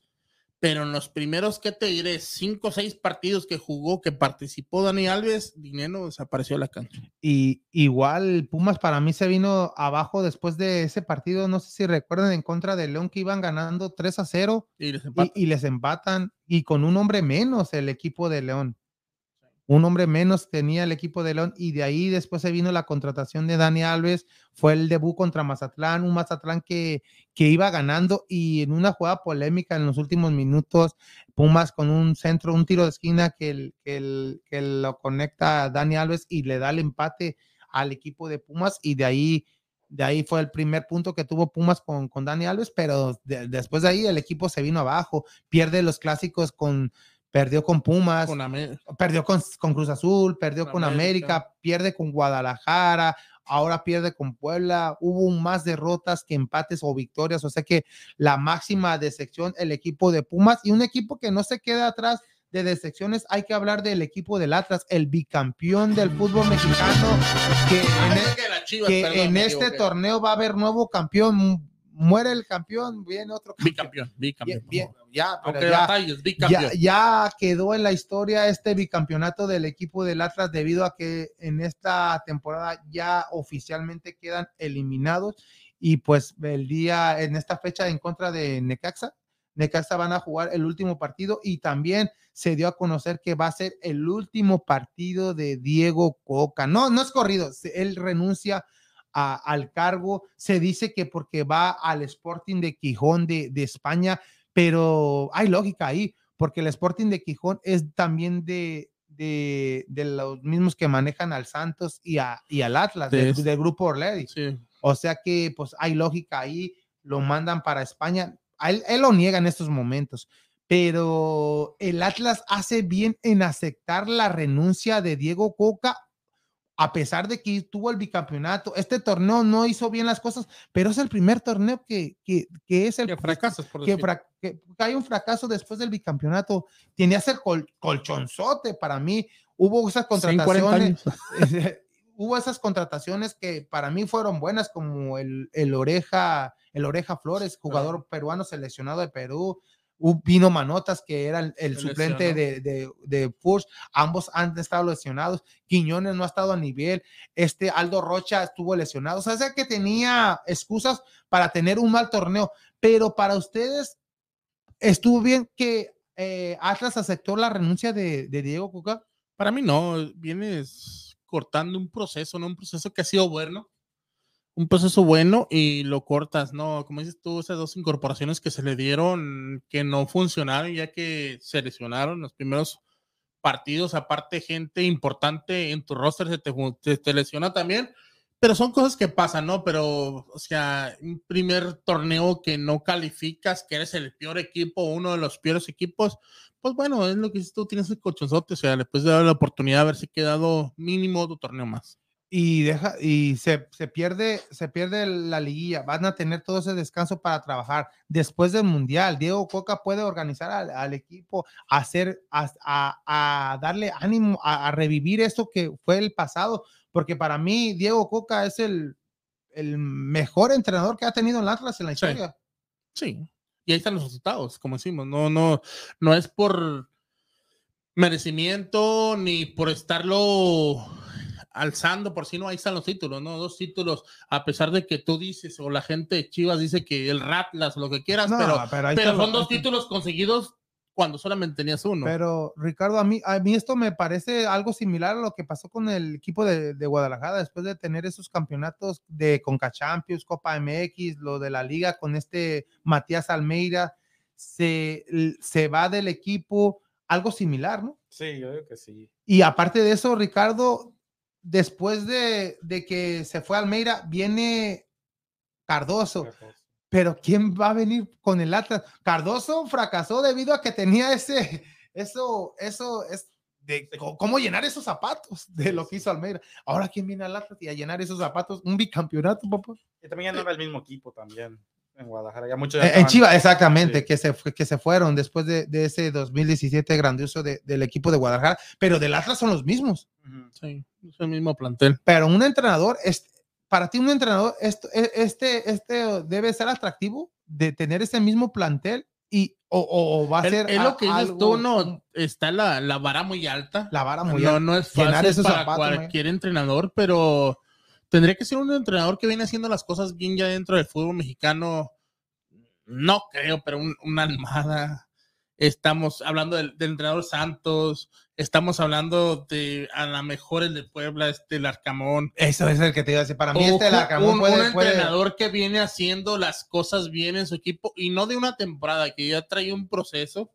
Pero en los primeros, ¿qué te diré? Cinco o seis partidos que jugó, que participó Dani Alves, Dinero desapareció de la cancha. Y igual Pumas para mí se vino abajo después de ese partido, no sé si recuerdan, en contra de León que iban ganando 3 a 0 y les y les empatan y con un hombre menos el equipo de León un hombre menos tenía el equipo de León y de ahí después se vino la contratación de Dani Alves, fue el debut contra Mazatlán, un Mazatlán que, que iba ganando y en una jugada polémica en los últimos minutos, Pumas con un centro, un tiro de esquina que, el, que, lo conecta a Dani Alves y le da el empate al equipo de Pumas y de ahí de ahí fue el primer punto que tuvo Pumas con, con Dani Alves, pero después de ahí el equipo se vino abajo, pierde los clásicos con, perdió con Pumas, perdió con, Cruz Azul, perdió con América. pierde con Guadalajara, ahora pierde con Puebla, hubo más derrotas que empates o victorias, o sea que la máxima decepción el equipo de Pumas y un equipo que no se queda atrás de decepciones, hay que hablar del equipo del Atlas, el bicampeón del fútbol mexicano, que en, e, este torneo va a haber nuevo campeón, muere el campeón, viene otro campeón. Bicampeón, ya, ya, quedó en la historia este bicampeonato del equipo del Atlas debido a que en esta temporada ya oficialmente quedan eliminados y pues el día, en esta fecha en contra de Necaxa, Necaxa van a jugar el último partido y también se dio a conocer que va a ser el último partido de Diego Coca. No, no es corrido, él renuncia al cargo. Se dice que porque va al Sporting de Quijón de, España, pero hay lógica ahí, porque el Sporting de Quijón es también de, de, los mismos que manejan al Santos y, a, y al Atlas, del, grupo Orledi. O sea que pues hay lógica ahí, lo mandan para España. Él, él, lo niega en estos momentos, pero el Atlas hace bien en aceptar la renuncia de Diego Coca a pesar de que tuvo el bicampeonato, este torneo no hizo bien las cosas, pero es el primer torneo que, que, que es el Que fracasas, por que, decir. fra- que hay un fracaso después del bicampeonato. Tenía que ser col- colchonzote para mí. Hubo esas 140 contrataciones, hubo esas contrataciones que para mí fueron buenas, como el, el Oreja, el Oreja Flores, jugador peruano seleccionado de Perú. Vino Manotas, que era el, suplente de, de, de Push. Ambos han estado lesionados. Quiñones no ha estado a nivel. Este Aldo Rocha estuvo lesionado. O sea, sea que tenía excusas para tener un mal torneo. Pero para ustedes, estuvo bien que eh, Atlas aceptó la renuncia de, de Diego Cuca. Para mí no, vienes cortando un proceso, ¿no? Un proceso que ha sido bueno. Un proceso bueno y lo cortas, ¿no? Como dices tú, esas dos incorporaciones que se le dieron que no funcionaron ya que se lesionaron los primeros partidos, aparte gente importante en tu roster se te, se te lesiona también, pero son cosas que pasan, ¿no? Pero, o sea, un primer torneo que no calificas, que eres el peor equipo, uno de los peores equipos, pues bueno, es lo que dices tú, tienes el colchonzote, o sea, le puedes dar la oportunidad de haberse quedado mínimo otro torneo más. Y deja y se, se pierde se pierde la liguilla van a tener todo ese descanso para trabajar después del mundial Diego Coca puede organizar al, al equipo hacer a, a- a darle ánimo a, a revivir esto que fue el pasado porque para mí Diego Coca es el el mejor entrenador que ha tenido el Atlas en la Sí. historia Sí, y ahí están los resultados, como decimos, no, no, no es por merecimiento ni por estarlo alzando por si no, ahí están los títulos, ¿no? Dos títulos, a pesar de que tú dices o la gente de Chivas dice que el Ratlas, lo que quieras, No, pero, pero son dos títulos conseguidos cuando solamente tenías uno. Pero Ricardo, a mí, a mí esto me parece algo similar a lo que pasó con el equipo de, de Guadalajara después de tener esos campeonatos de Conca Champions, Copa MX, lo de la liga con este Matías Almeida, se, se va del equipo, algo similar, ¿no? Sí, yo digo que sí. Y aparte de eso, Ricardo, después de, de que se fue Almeida, viene Cardoso. Pero ¿quién va a venir con el Atlas? Cardoso fracasó debido a que tenía ese, eso, eso es de cómo llenar esos zapatos de lo que hizo Almeida. Ahora, ¿quién viene al Atlas y a llenar esos zapatos? Un bicampeonato, papá. Y también ya no era el mismo equipo también en Guadalajara. Ya muchos ya En Chivas, exactamente, Sí. que, se, fue- que se fueron después de, de ese 2017 grandioso de- del equipo de Guadalajara, pero del Atlas son los mismos. Sí, es el mismo plantel. Pero un entrenador, es, para ti un entrenador, esto, e- este, este debe ser atractivo de tener ese mismo plantel y o, o- o va a ser es lo que dices algo- tú, no, está la, la vara muy alta. la vara muy no, alta. no es Llenar fácil esos para zapatos, cualquier entrenador, pero tendría que ser un entrenador que viene haciendo las cosas bien ya dentro del fútbol mexicano. No creo, pero un- una almada. Estamos hablando del, del entrenador Santos, estamos hablando de a la mejor el de Puebla, este el Arcamón. Eso es el que te iba a decir. Para mí, O este un- Larcamón un, puede, un puede- entrenador que viene haciendo las cosas bien en su equipo y no de una temporada, que ya trae un proceso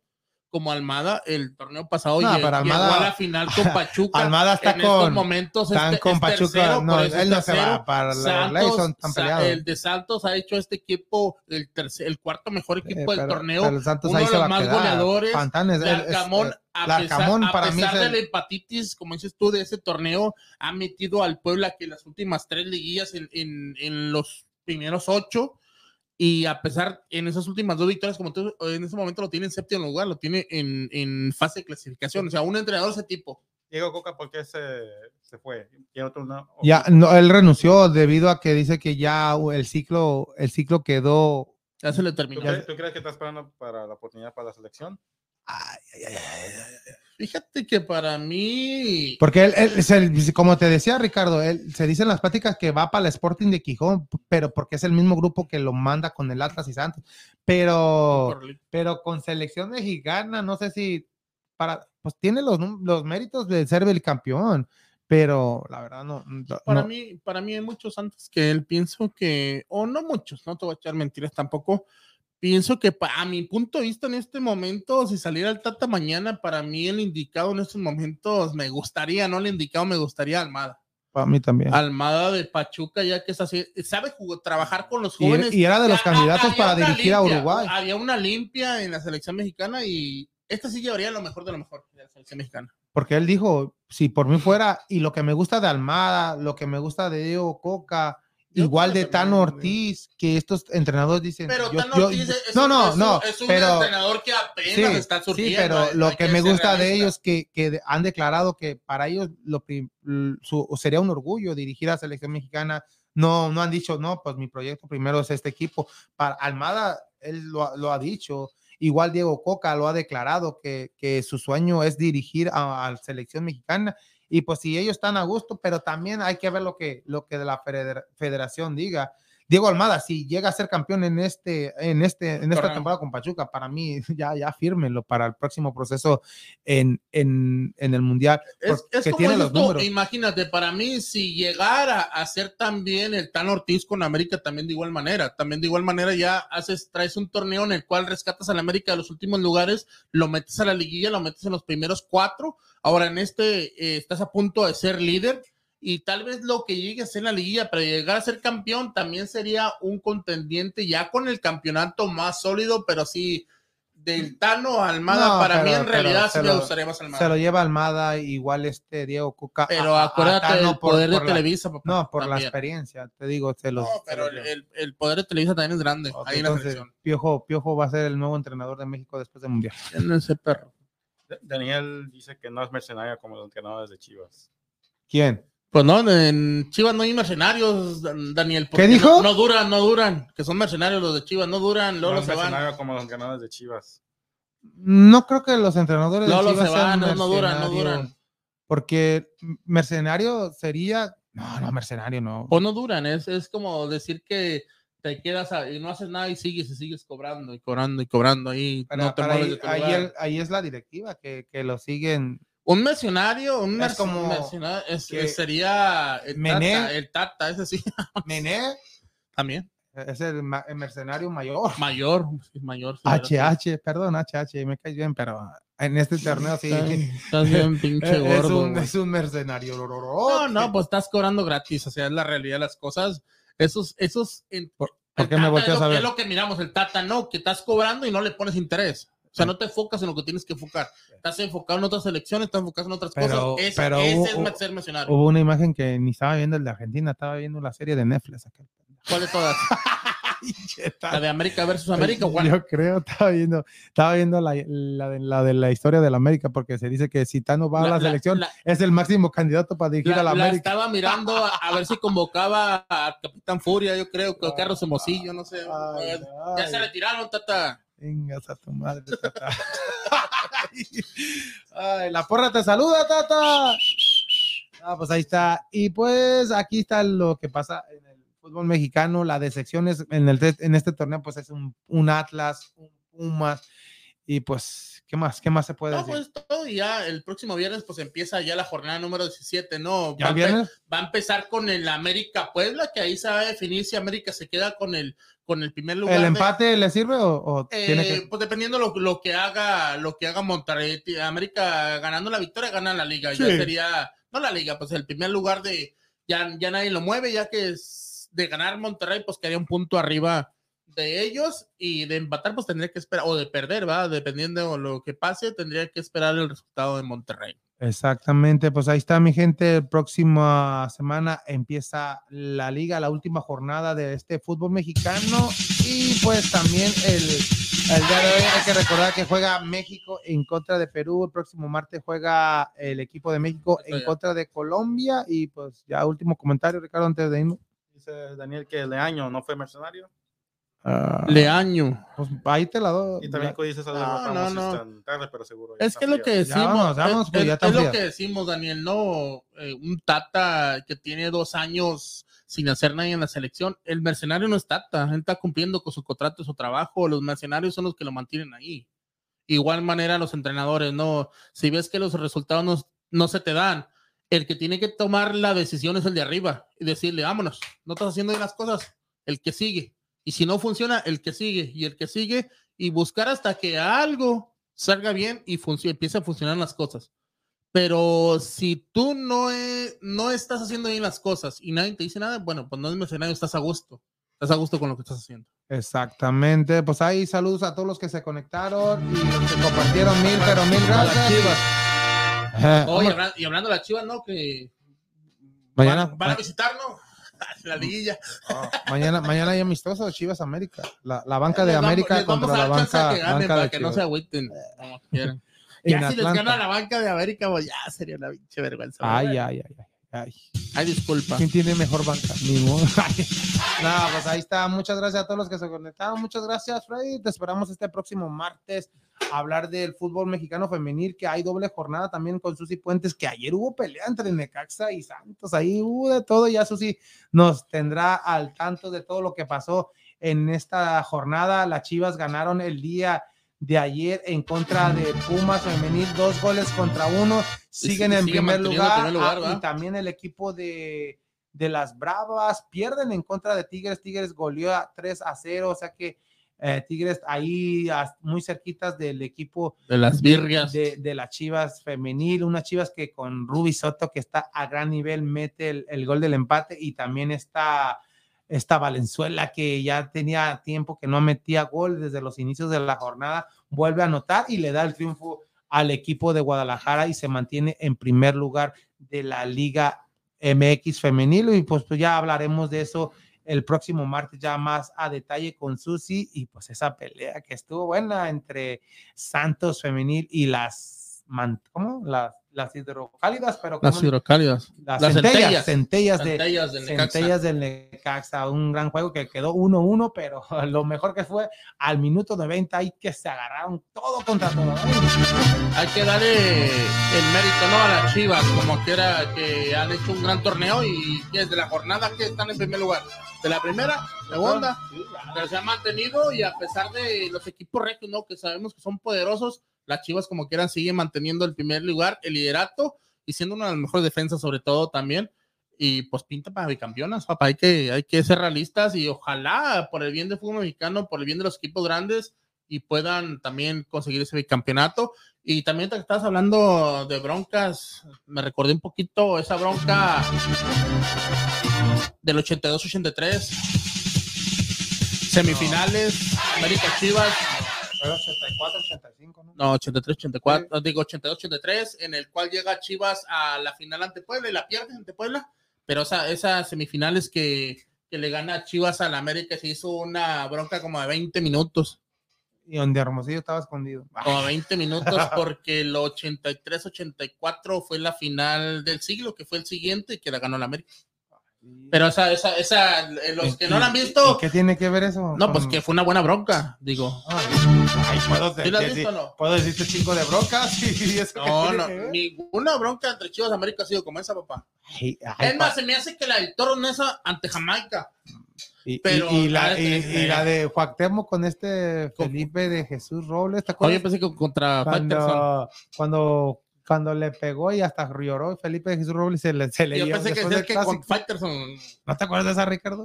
como Almada el torneo pasado No, llegó a la final con Pachuca. Almada está en estos con- momentos están es, con es Pachuca. tercero, no, él no se va para Santos, son tan peleados. el de Santos ha hecho este equipo el tercer, el cuarto mejor Eh, equipo del torneo. pero el Santos uno de los más goleadores. Fantanes, Larcamón, eh, a Larcamón pesar, a para pesar es de el- la hepatitis, como dices tú, de ese torneo, ha metido al Puebla que las últimas tres liguillas en, en- en los primeros ocho. Y a pesar, en esas últimas dos victorias, como tú, en ese momento lo tiene en séptimo lugar, lo tiene en, en fase de clasificación. O sea, un entrenador de ese tipo. Diego Coca, ¿por qué se, se fue? ¿Y otro no? Ya, no, él renunció debido a que dice que ya el ciclo, el ciclo quedó. Ya se le ¿Tú, terminó. crees, tú crees que está esperando para la oportunidad para la selección? Ay, ay, ay. Fíjate que para mí. Porque él, él es el- como te decía Ricardo, él se dice en las pláticas que va para el Sporting de Quijón, pero porque es el mismo grupo que lo manda con el Atlas y Santos. Pero, pero con selección mexicana, no sé si para, pues tiene los, los méritos de ser el campeón, pero la verdad no. no- Para no. mí, para mí hay muchos antes que él pienso que, o no muchos, no te voy a echar mentiras tampoco. Pienso que a mi punto de vista en este momento, si saliera el Tata mañana, para mí el indicado en estos momentos me gustaría, no el indicado, me gustaría Almada. Para mí también. Almada de Pachuca, ya que es así, sabe jugar, trabajar con los jóvenes. y era de los Ya, candidatos para dirigir a Uruguay. Había una limpia en la selección mexicana y esta sí llevaría lo mejor de lo mejor de la selección mexicana. porque él dijo, si por mí fuera, y lo que me gusta de Almada, lo que me gusta de Diego Coca, igual de que Tano también, Ortiz, que estos entrenadores dicen, Pero yo- Tano yo- Ortiz es, no, no, no, es un pero entrenador que apenas Sí, está Sí, surgiendo. pero hay- lo hay que me gusta de realista. ellos que, que de- han declarado que para ellos lo su- sería un orgullo dirigir a la selección mexicana. No, no han dicho, no, pues mi proyecto primero es este equipo. Para Almada, él lo, ha- lo ha dicho. Igual Diego Coca lo ha declarado que, que su sueño es dirigir a, a la selección mexicana. Y pues si ellos están a gusto, pero también hay que ver lo que, lo que la federa- federación diga. Diego Almada, si llega a ser campeón en este, en este, en esta temporada con Pachuca, para mí ya, ya fírmenlo para el próximo proceso en, en, en el mundial. Es, como tiene los números. imagínate, para mí, si llegara a ser también el Tan Ortiz con América, también de igual manera, también de igual manera ya haces, traes un torneo en el cual rescatas al América de los últimos lugares, lo metes a la liguilla, lo metes en los primeros cuatro, ahora en este eh, estás a punto de ser líder y tal vez lo que llegue a ser la liguilla para llegar a ser campeón también sería un contendiente ya con el campeonato más sólido, pero sí del Tano a Almada, No, para mí en realidad sí me gustaría más Almada. Se lo lleva Almada, igual este Diego Coca. Pero a- acuérdate por- de por la- Televisa, papá. no, por la experiencia, te digo, se los. No, se pero los el, poder de Televisa también es grande. Ahí en la entonces, selección. Piojo, Piojo va a ser el nuevo entrenador de México después del Mundial. En ese perro. D- Daniel dice que no es mercenario como los entrenadores de Chivas. ¿Quién? Pues no, en Chivas no hay mercenarios, Dan- Daniel. porque ¿Qué dijo? No, no duran, no duran. Que son mercenarios los de Chivas, no duran, luego no se van. mercenario como los entrenadores de Chivas. No creo que los entrenadores de Luego Chivas se van, sean no, no duran, no duran. Porque mercenario sería. No, no, mercenario no. O no duran, es, es como decir que te quedas a- y no haces nada y sigues y sigues cobrando y cobrando y cobrando ahí. Pero- no te ahí, de tu ahí lugar. el- ahí es la directiva que, que lo siguen. Un mercenario, un Es merc- como mercenario es- que sería el Mené- tata, el tata, ese sí, Nené también. es el, ma- el mercenario mayor. Mayor, mayor. HH, perdón, HH, me caes bien, pero en este torneo sí. Estás bien pinche es, gordo. un, es un mercenario. No, no, pues estás cobrando gratis, o sea, es la realidad de las cosas. Esos, esos. en- ¿Por el qué me volteas a ver? Es lo que miramos, el Tata, no, que estás cobrando y no le pones interés. O sea, no te enfocas en lo que tienes que enfocar. Estás enfocado en otras elecciones, estás enfocado en otras Pero- cosas. Ese, pero ese hubo- es ser mercenario. Hubo una imagen que ni estaba viendo el de Argentina, estaba viendo la serie de Netflix. aquel. ¿Cuál de todas? ¿La de América versus América? cuál? Yo creo, estaba viendo, estaba viendo la, la de, la de la historia de la América, porque se dice que si Tano va a la, selección, es el máximo candidato para dirigir a la América. estaba mirando a, a ver si convocaba a Capitán Furia, yo creo, que a Carlos Hermosillo, no sé. Ay, ya se retiraron, Tata. Vengas a tu madre, tata. Ay, la porra te saluda, tata. Ah, pues ahí está. Y pues aquí está lo que pasa en el fútbol mexicano, la de secciones en, el, en este torneo, pues es un, un Atlas, un Pumas, y pues, ¿qué más? ¿Qué más se puede No, decir? pues todo y ya el próximo viernes pues empieza ya la jornada número 17, ¿no? ¿Ya va, el a empe- viernes? va a empezar con el América Puebla, que ahí se va a definir si América se queda con el, con el primer lugar. ¿El de- empate le sirve o, o Eh, tiene que...? Pues dependiendo lo, lo que haga, lo que haga Monterrey, América ganando la victoria gana la liga, ya sería, no la liga, pues el primer lugar de, ya, ya nadie lo mueve, ya que es de ganar Monterrey, pues quedaría un punto arriba de ellos y de empatar, pues tendría que esperar, o de perder, va, dependiendo de lo que pase, tendría que esperar el resultado de Monterrey. Exactamente, pues ahí está mi gente. Próxima semana empieza la liga, la última jornada de este fútbol mexicano. Y pues también el, el día de hoy hay que recordar que juega México en contra de Perú. El próximo martes juega el equipo de México en ya. contra de Colombia. Y pues ya último comentario, Ricardo, antes de irnos. Dice Daniel que Leaño no fue mercenario. Ah, Leaño. pues ahí te la doy. Y también dice eso de No, Ramos no, no. tan tarde, pero seguro. ya Es que es lo que Ya decimos, es, pues, lo que decimos, Daniel, no, eh, un Tata que tiene dos años sin hacer nada en la selección, el mercenario no es Tata, él está cumpliendo con su contrato, su trabajo, los mercenarios son los que lo mantienen ahí. Igual manera los entrenadores, no, si ves que los resultados no, no se te dan, el que tiene que tomar la decisión es el de arriba y decirle, vámonos, no estás haciendo bien las cosas, el que sigue. Y si no funciona, el que sigue y el que sigue y buscar hasta que algo salga bien y empiece a funcionar las cosas. Pero si tú no, e- no estás haciendo bien las cosas y nadie te dice nada, bueno, pues no es mercenario, estás a gusto. Estás a gusto con lo que estás haciendo. Exactamente, pues ahí saludos a todos los que se conectaron y los que compartieron mil, pero mil gracias. Chivas. Oye, y hablando de las chivas, ¿no? Que Mañana, van, van a visitarnos la liguilla. mañana, mañana hay amistoso Chivas América. La, la banca de vamos- América contra la banca, que ganen banca para de que no Chivas. se agüiten. En Ya si les gana la banca de América, pues ya sería una pinche vergüenza. Ay, ay, ay, ay, ay. Ay, disculpa. ¿Quién tiene mejor banca? Ni modo. no, pues ahí está. Muchas gracias a todos los que se conectaron. Muchas gracias, Freddy. Te esperamos este próximo martes a hablar del fútbol mexicano femenil, que hay doble jornada también con Susi Puentes, que ayer hubo pelea entre Necaxa y Santos. Ahí hubo de todo. Ya Susi nos tendrá al tanto de todo lo que pasó en esta jornada. Las Chivas ganaron el día de ayer en contra de Pumas femenil, dos goles contra uno, siguen sigue- en sigue primer lugar, el primer lugar, ah, y también el equipo de, de las Bravas pierden en contra de Tigres, Tigres goleó a 3 a 0, o sea que eh, Tigres ahí muy cerquitas del equipo De las birrias. de, de las Chivas femenil, unas Chivas que con Ruby Soto que está a gran nivel mete el, el gol del empate y también está esta Valenzuela que ya tenía tiempo que no metía gol desde los inicios de la jornada, vuelve a anotar y le da el triunfo al equipo de Guadalajara y se mantiene en primer lugar de la Liga MX femenil. Y pues, pues ya hablaremos de eso el próximo martes ya más a detalle con Susi y pues esa pelea que estuvo buena entre Santos femenil y las man- ¿cómo? Las, las hidrocálidas, pero Las hidrocálidas. las, las centellas, centellas. centellas de Centellas del Necaxa. centellas del Necaxa, un gran juego que quedó 1-1, pero lo mejor que fue al minuto 90 ahí que se agarraron todo contra todo. Hay que darle el mérito ¿no? a las chivas, como quiera que han hecho un gran torneo y desde la jornada que están en primer lugar. De la primera, segunda, pero se han mantenido y a pesar de los equipos regios, ¿no? que sabemos que son poderosos, las chivas como quieran siguen manteniendo el primer lugar, el liderato y siendo una de las mejores defensas sobre todo también. Y pues pinta para bicampeonas, papá. Hay que, hay que ser realistas y ojalá por el bien del fútbol mexicano, por el bien de los equipos grandes y puedan también conseguir ese bicampeonato. Y también te estabas hablando de broncas, me recordé un poquito esa bronca del 82-83, semifinales, América Chivas, Fue 84, 85, ¿no? no, 83-84, no, digo 82-83, en el cual llega Chivas a la final ante Puebla y la pierde ante Puebla, pero esa, esas semifinales que, que le gana Chivas a la América se hizo una bronca como de 20 minutos. Y donde Hermosillo estaba escondido. como 20 minutos porque el 83-84 fue la final del siglo, que fue el siguiente y que la ganó la América. Pero esa, esa, esa, eh, los que no la han ¿Y visto, qué tiene que ver eso? no, pues que fue una buena bronca, digo. Ay, ay, puedo, ¿Sí la has visto no? puedo decirte cinco de broncas qué No, no, ninguna bronca entre Chivas América ha sido como esa, papá. Ay, ay, Es más, se me hace que la del Toro Nesa ante Jamaica. Y, Pero y, y la, y, la de Cuauhtémoc con este Felipe de Jesús Robles, ¿te acuerdas? Oye, pensé que contra cuando, cuando, cuando le pegó y hasta lloró Felipe de Jesús Robles se le, se le Yo dio pensé que del que con Faitelson. ¿No te acuerdas de esa, Ricardo?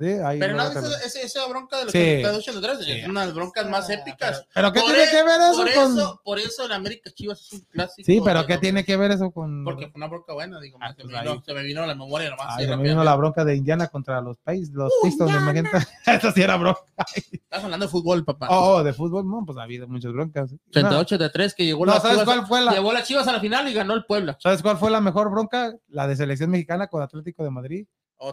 Me. Sí, Pero no, esa, lo- esa, esa bronca de los Sí. 82-83 Sí. es una de las broncas más épicas. ¿Pero qué Por tiene e- que ver eso por con...? Eso, por eso el América Chivas es un clásico. Sí, pero de ¿qué tiene que ver eso con...? Porque fue una bronca buena, digo. Ah, se, pues me vino, se me vino la memoria nomás. Ay, así me vino la bronca de Indiana contra los Pacers, los Pistons, imagínate. Esta sí era bronca. Estás hablando de fútbol, papá. Oh, oh, de fútbol, no, pues ha habido muchas broncas. 88-83 que llegó No, la ¿sabes Chivas, cuál fue la- Chivas a la final y ganó el Puebla. ¿Sabes cuál fue la mejor bronca? La de selección mexicana con Atlético de Madrid.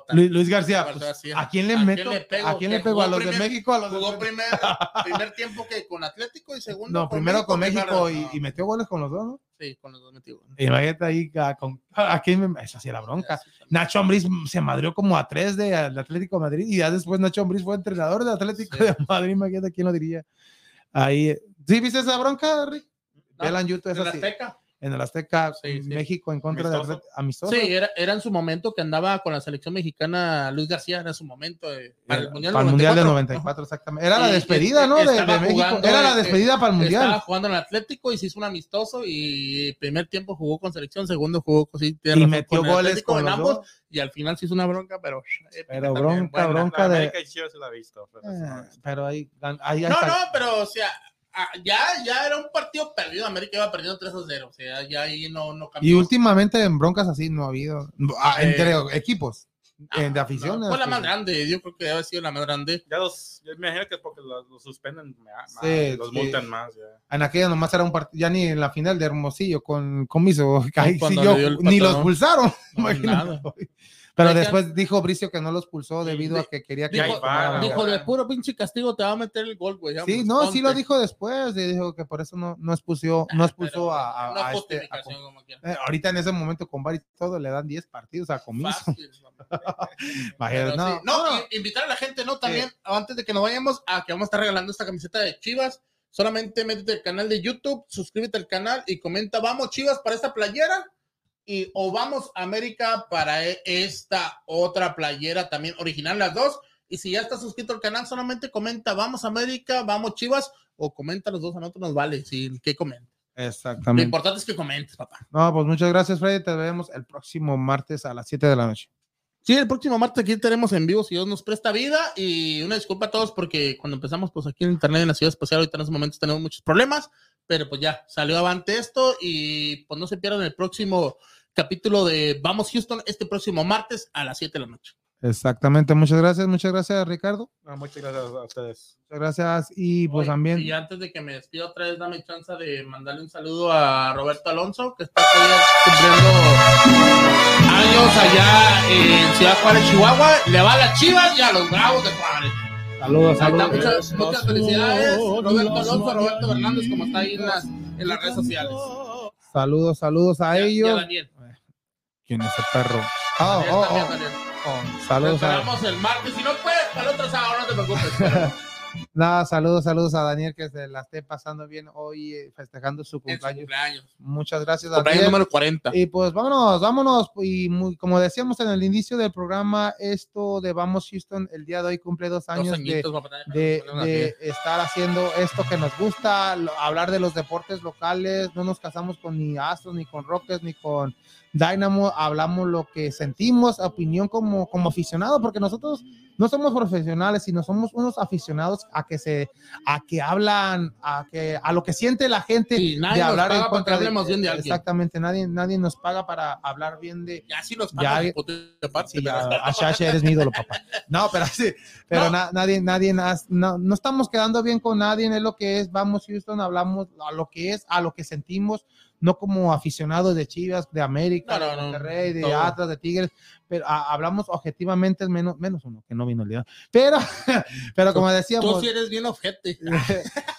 Luis, Luis García, pues. ¿a quién le ¿A quién meto? le pego? ¿A quién le pego? ¿A los de México? ¿A los de Jugó primer, primer tiempo que con Atlético y segundo No, primero con México y, y metió goles con los dos, ¿no? Sí, con los dos metió. Imagínate ahí a- con, a quién me, esa sí era bronca. Nacho Ambriz se madrió como a tres de, del Atlético de Madrid y ya después Nacho Ambriz fue entrenador de Atlético Sí. de Madrid, imagínate quién lo diría. Ahí, ¿sí viste esa bronca, Rick? No, YouTube, esa la sí. Azteca. En el Azteca, Sí, sí. México en contra Amistoso. de amistoso. Sí, era, era en su momento que andaba con la selección mexicana Luis García, era su momento de- para el Mundial, para el Mundial del 94. 94, exactamente. Era la despedida, y- ¿no? De, de México. jugando, Era la eh, despedida para el Mundial. Estaba jugando en el Atlético y se hizo un amistoso y primer tiempo jugó con selección, segundo jugó con, sí, y metió con goles con los ambos dos. y al final se hizo una bronca, pero Pero bronca, bronca. De- América y Chivas sí la he visto. pero Eh, pero ahí, ahí No, no, pero o sea, ya, ya era un partido perdido, América iba perdiendo 3 a 0, o sea, ya ahí no, no cambió. Y últimamente en broncas así no ha habido. Ah, Eh, entre equipos. eh, de afición. No, fue la más grande, yo creo que debe haber sido la más grande. Ya los, yo me imagino que es porque los, los suspenden más, Sí, los sí. multan más. Ya. En aquella nomás era un partido, ya ni en la final de Hermosillo con Comiso, sí yo- ni los pulsaron. No, imagínate. nada. Pero después dijo Bricio que no los pulsó debido a que quería que dijo- dijo- de puro pinche castigo te va a meter el gol, güey. Sí, no, sí lo dijo después, y dijo que por eso no, no expulsó, no Ah, expulsó pero a, a- no a es este, a como eh, ahorita en ese momento con Bar y todo le dan 10 partidos a Comiso. Fácil, Imagínate, Pero no, sí. No, no. invitar a la gente, ¿no? También, antes de que nos vayamos, a que vamos a estar regalando esta camiseta de Chivas. Solamente métete al canal de YouTube, suscríbete al canal y comenta, vamos Chivas para esta playera y o vamos América para e- esta otra playera también original, las dos. Y si ya estás suscrito al canal, solamente comenta, vamos América, vamos Chivas, o comenta los dos, a nosotros nos vale, sí, que comenten. Lo Exactamente. importante es que comentes, papá. No, pues muchas gracias, Freddy. Te vemos el próximo martes a las 7 de la noche. Sí, el próximo martes aquí tenemos en vivo si Dios nos presta vida y una disculpa a todos porque cuando empezamos pues aquí en internet en la ciudad espacial ahorita en estos momentos tenemos muchos problemas, pero pues ya salió avante esto y pues no se pierdan el próximo capítulo de Vamos Houston este próximo martes a las 7 de la noche. Exactamente. Muchas gracias. Muchas gracias, Ricardo. No, muchas gracias a ustedes. Muchas gracias. Y pues Oye, también. Y antes de que me despida otra vez, dame chance de mandarle un saludo a Roberto Alonso, que está cumpliendo años allá en Ciudad Juárez, Chihuahua. Le va a las chivas y a los bravos de Juárez. Saludos, saludos. muchas, muchas felicidades, Roberto Alonso, Roberto Hernández, como está ahí en las, en las redes sociales. Saludos, saludos a Y a- y a ellos. Daniel. ¿Quién es el perro? Oh, Daniel oh, también, oh, Daniel. oh. Saludos a, esperamos el martes. Si no puedes, para el otro sábado, no te preocupes. pero no, saludos, saludos a Daniel que se la esté pasando bien hoy eh, festejando su en su cumpleaños. cumpleaños. Muchas gracias, Cumpleaños Daniel. número 40. Y pues vámonos, vámonos. Y muy- como decíamos en el inicio del programa, esto de Vamos Houston, el día de hoy cumple dos Dos años de, añitos, papá, de, de estar haciendo esto que nos gusta, lo- hablar de los deportes locales. No nos casamos con ni Astros, ni con Rockets, ni con Dynamo. Hablamos lo que sentimos, opinión como, como aficionado, porque nosotros no somos profesionales, sino somos unos aficionados a que se, a que hablan, a que, a lo que siente la gente Sí, nadie de nos hablar paga en para contra que hablemos bien de alguien. Exactamente, nadie, nadie nos paga para hablar bien de, Ya sí los Ya- pagan, puto, de parte, Sí, pero- a, Shasha eres mi ídolo, papá. No, pero sí, pero No. na- nadie, nadie, no, no estamos quedando bien con nadie, es lo que es, vamos Houston, hablamos a lo que es, a lo que sentimos, no como aficionados de Chivas, de América, No, no, de no, Monterrey, de todo. Atlas, de Tigres, pero a- hablamos objetivamente, menos, menos uno, que no vino el día. Pero, pero como Tú decíamos, sí eres bien ojete.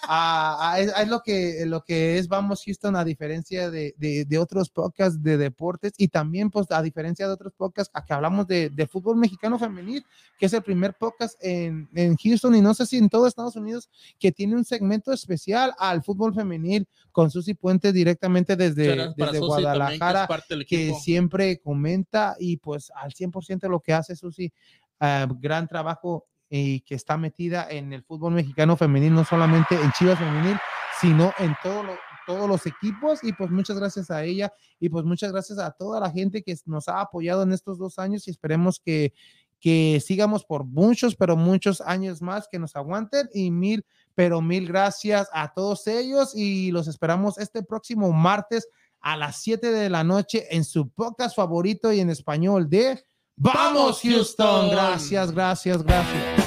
a- a- es, es lo que lo que es Vamos Houston a diferencia de, de, de otros podcasts de deportes y también pues a diferencia de otros podcasts a que hablamos de, de fútbol mexicano femenil que es el primer podcast en, en Houston y no sé si en todo Estados Unidos que tiene un segmento especial al fútbol femenil con Susi Puente directamente desde, desde también, que es Guadalajara que equipo. siempre comenta y pues al 100% lo que hace Susi, ah, gran trabajo y que está metida en el fútbol mexicano femenil, no solamente en Chivas femenil, sino en todo todos los equipos. Y pues muchas gracias a ella y pues muchas gracias a toda la gente que nos ha apoyado en estos dos años y esperemos que que sigamos por muchos, pero muchos años más, que nos aguanten. Y mil, pero mil gracias a todos ellos y los esperamos este próximo martes a las 7 de la noche en su podcast favorito y en español de Vamos Houston. Gracias, gracias, gracias.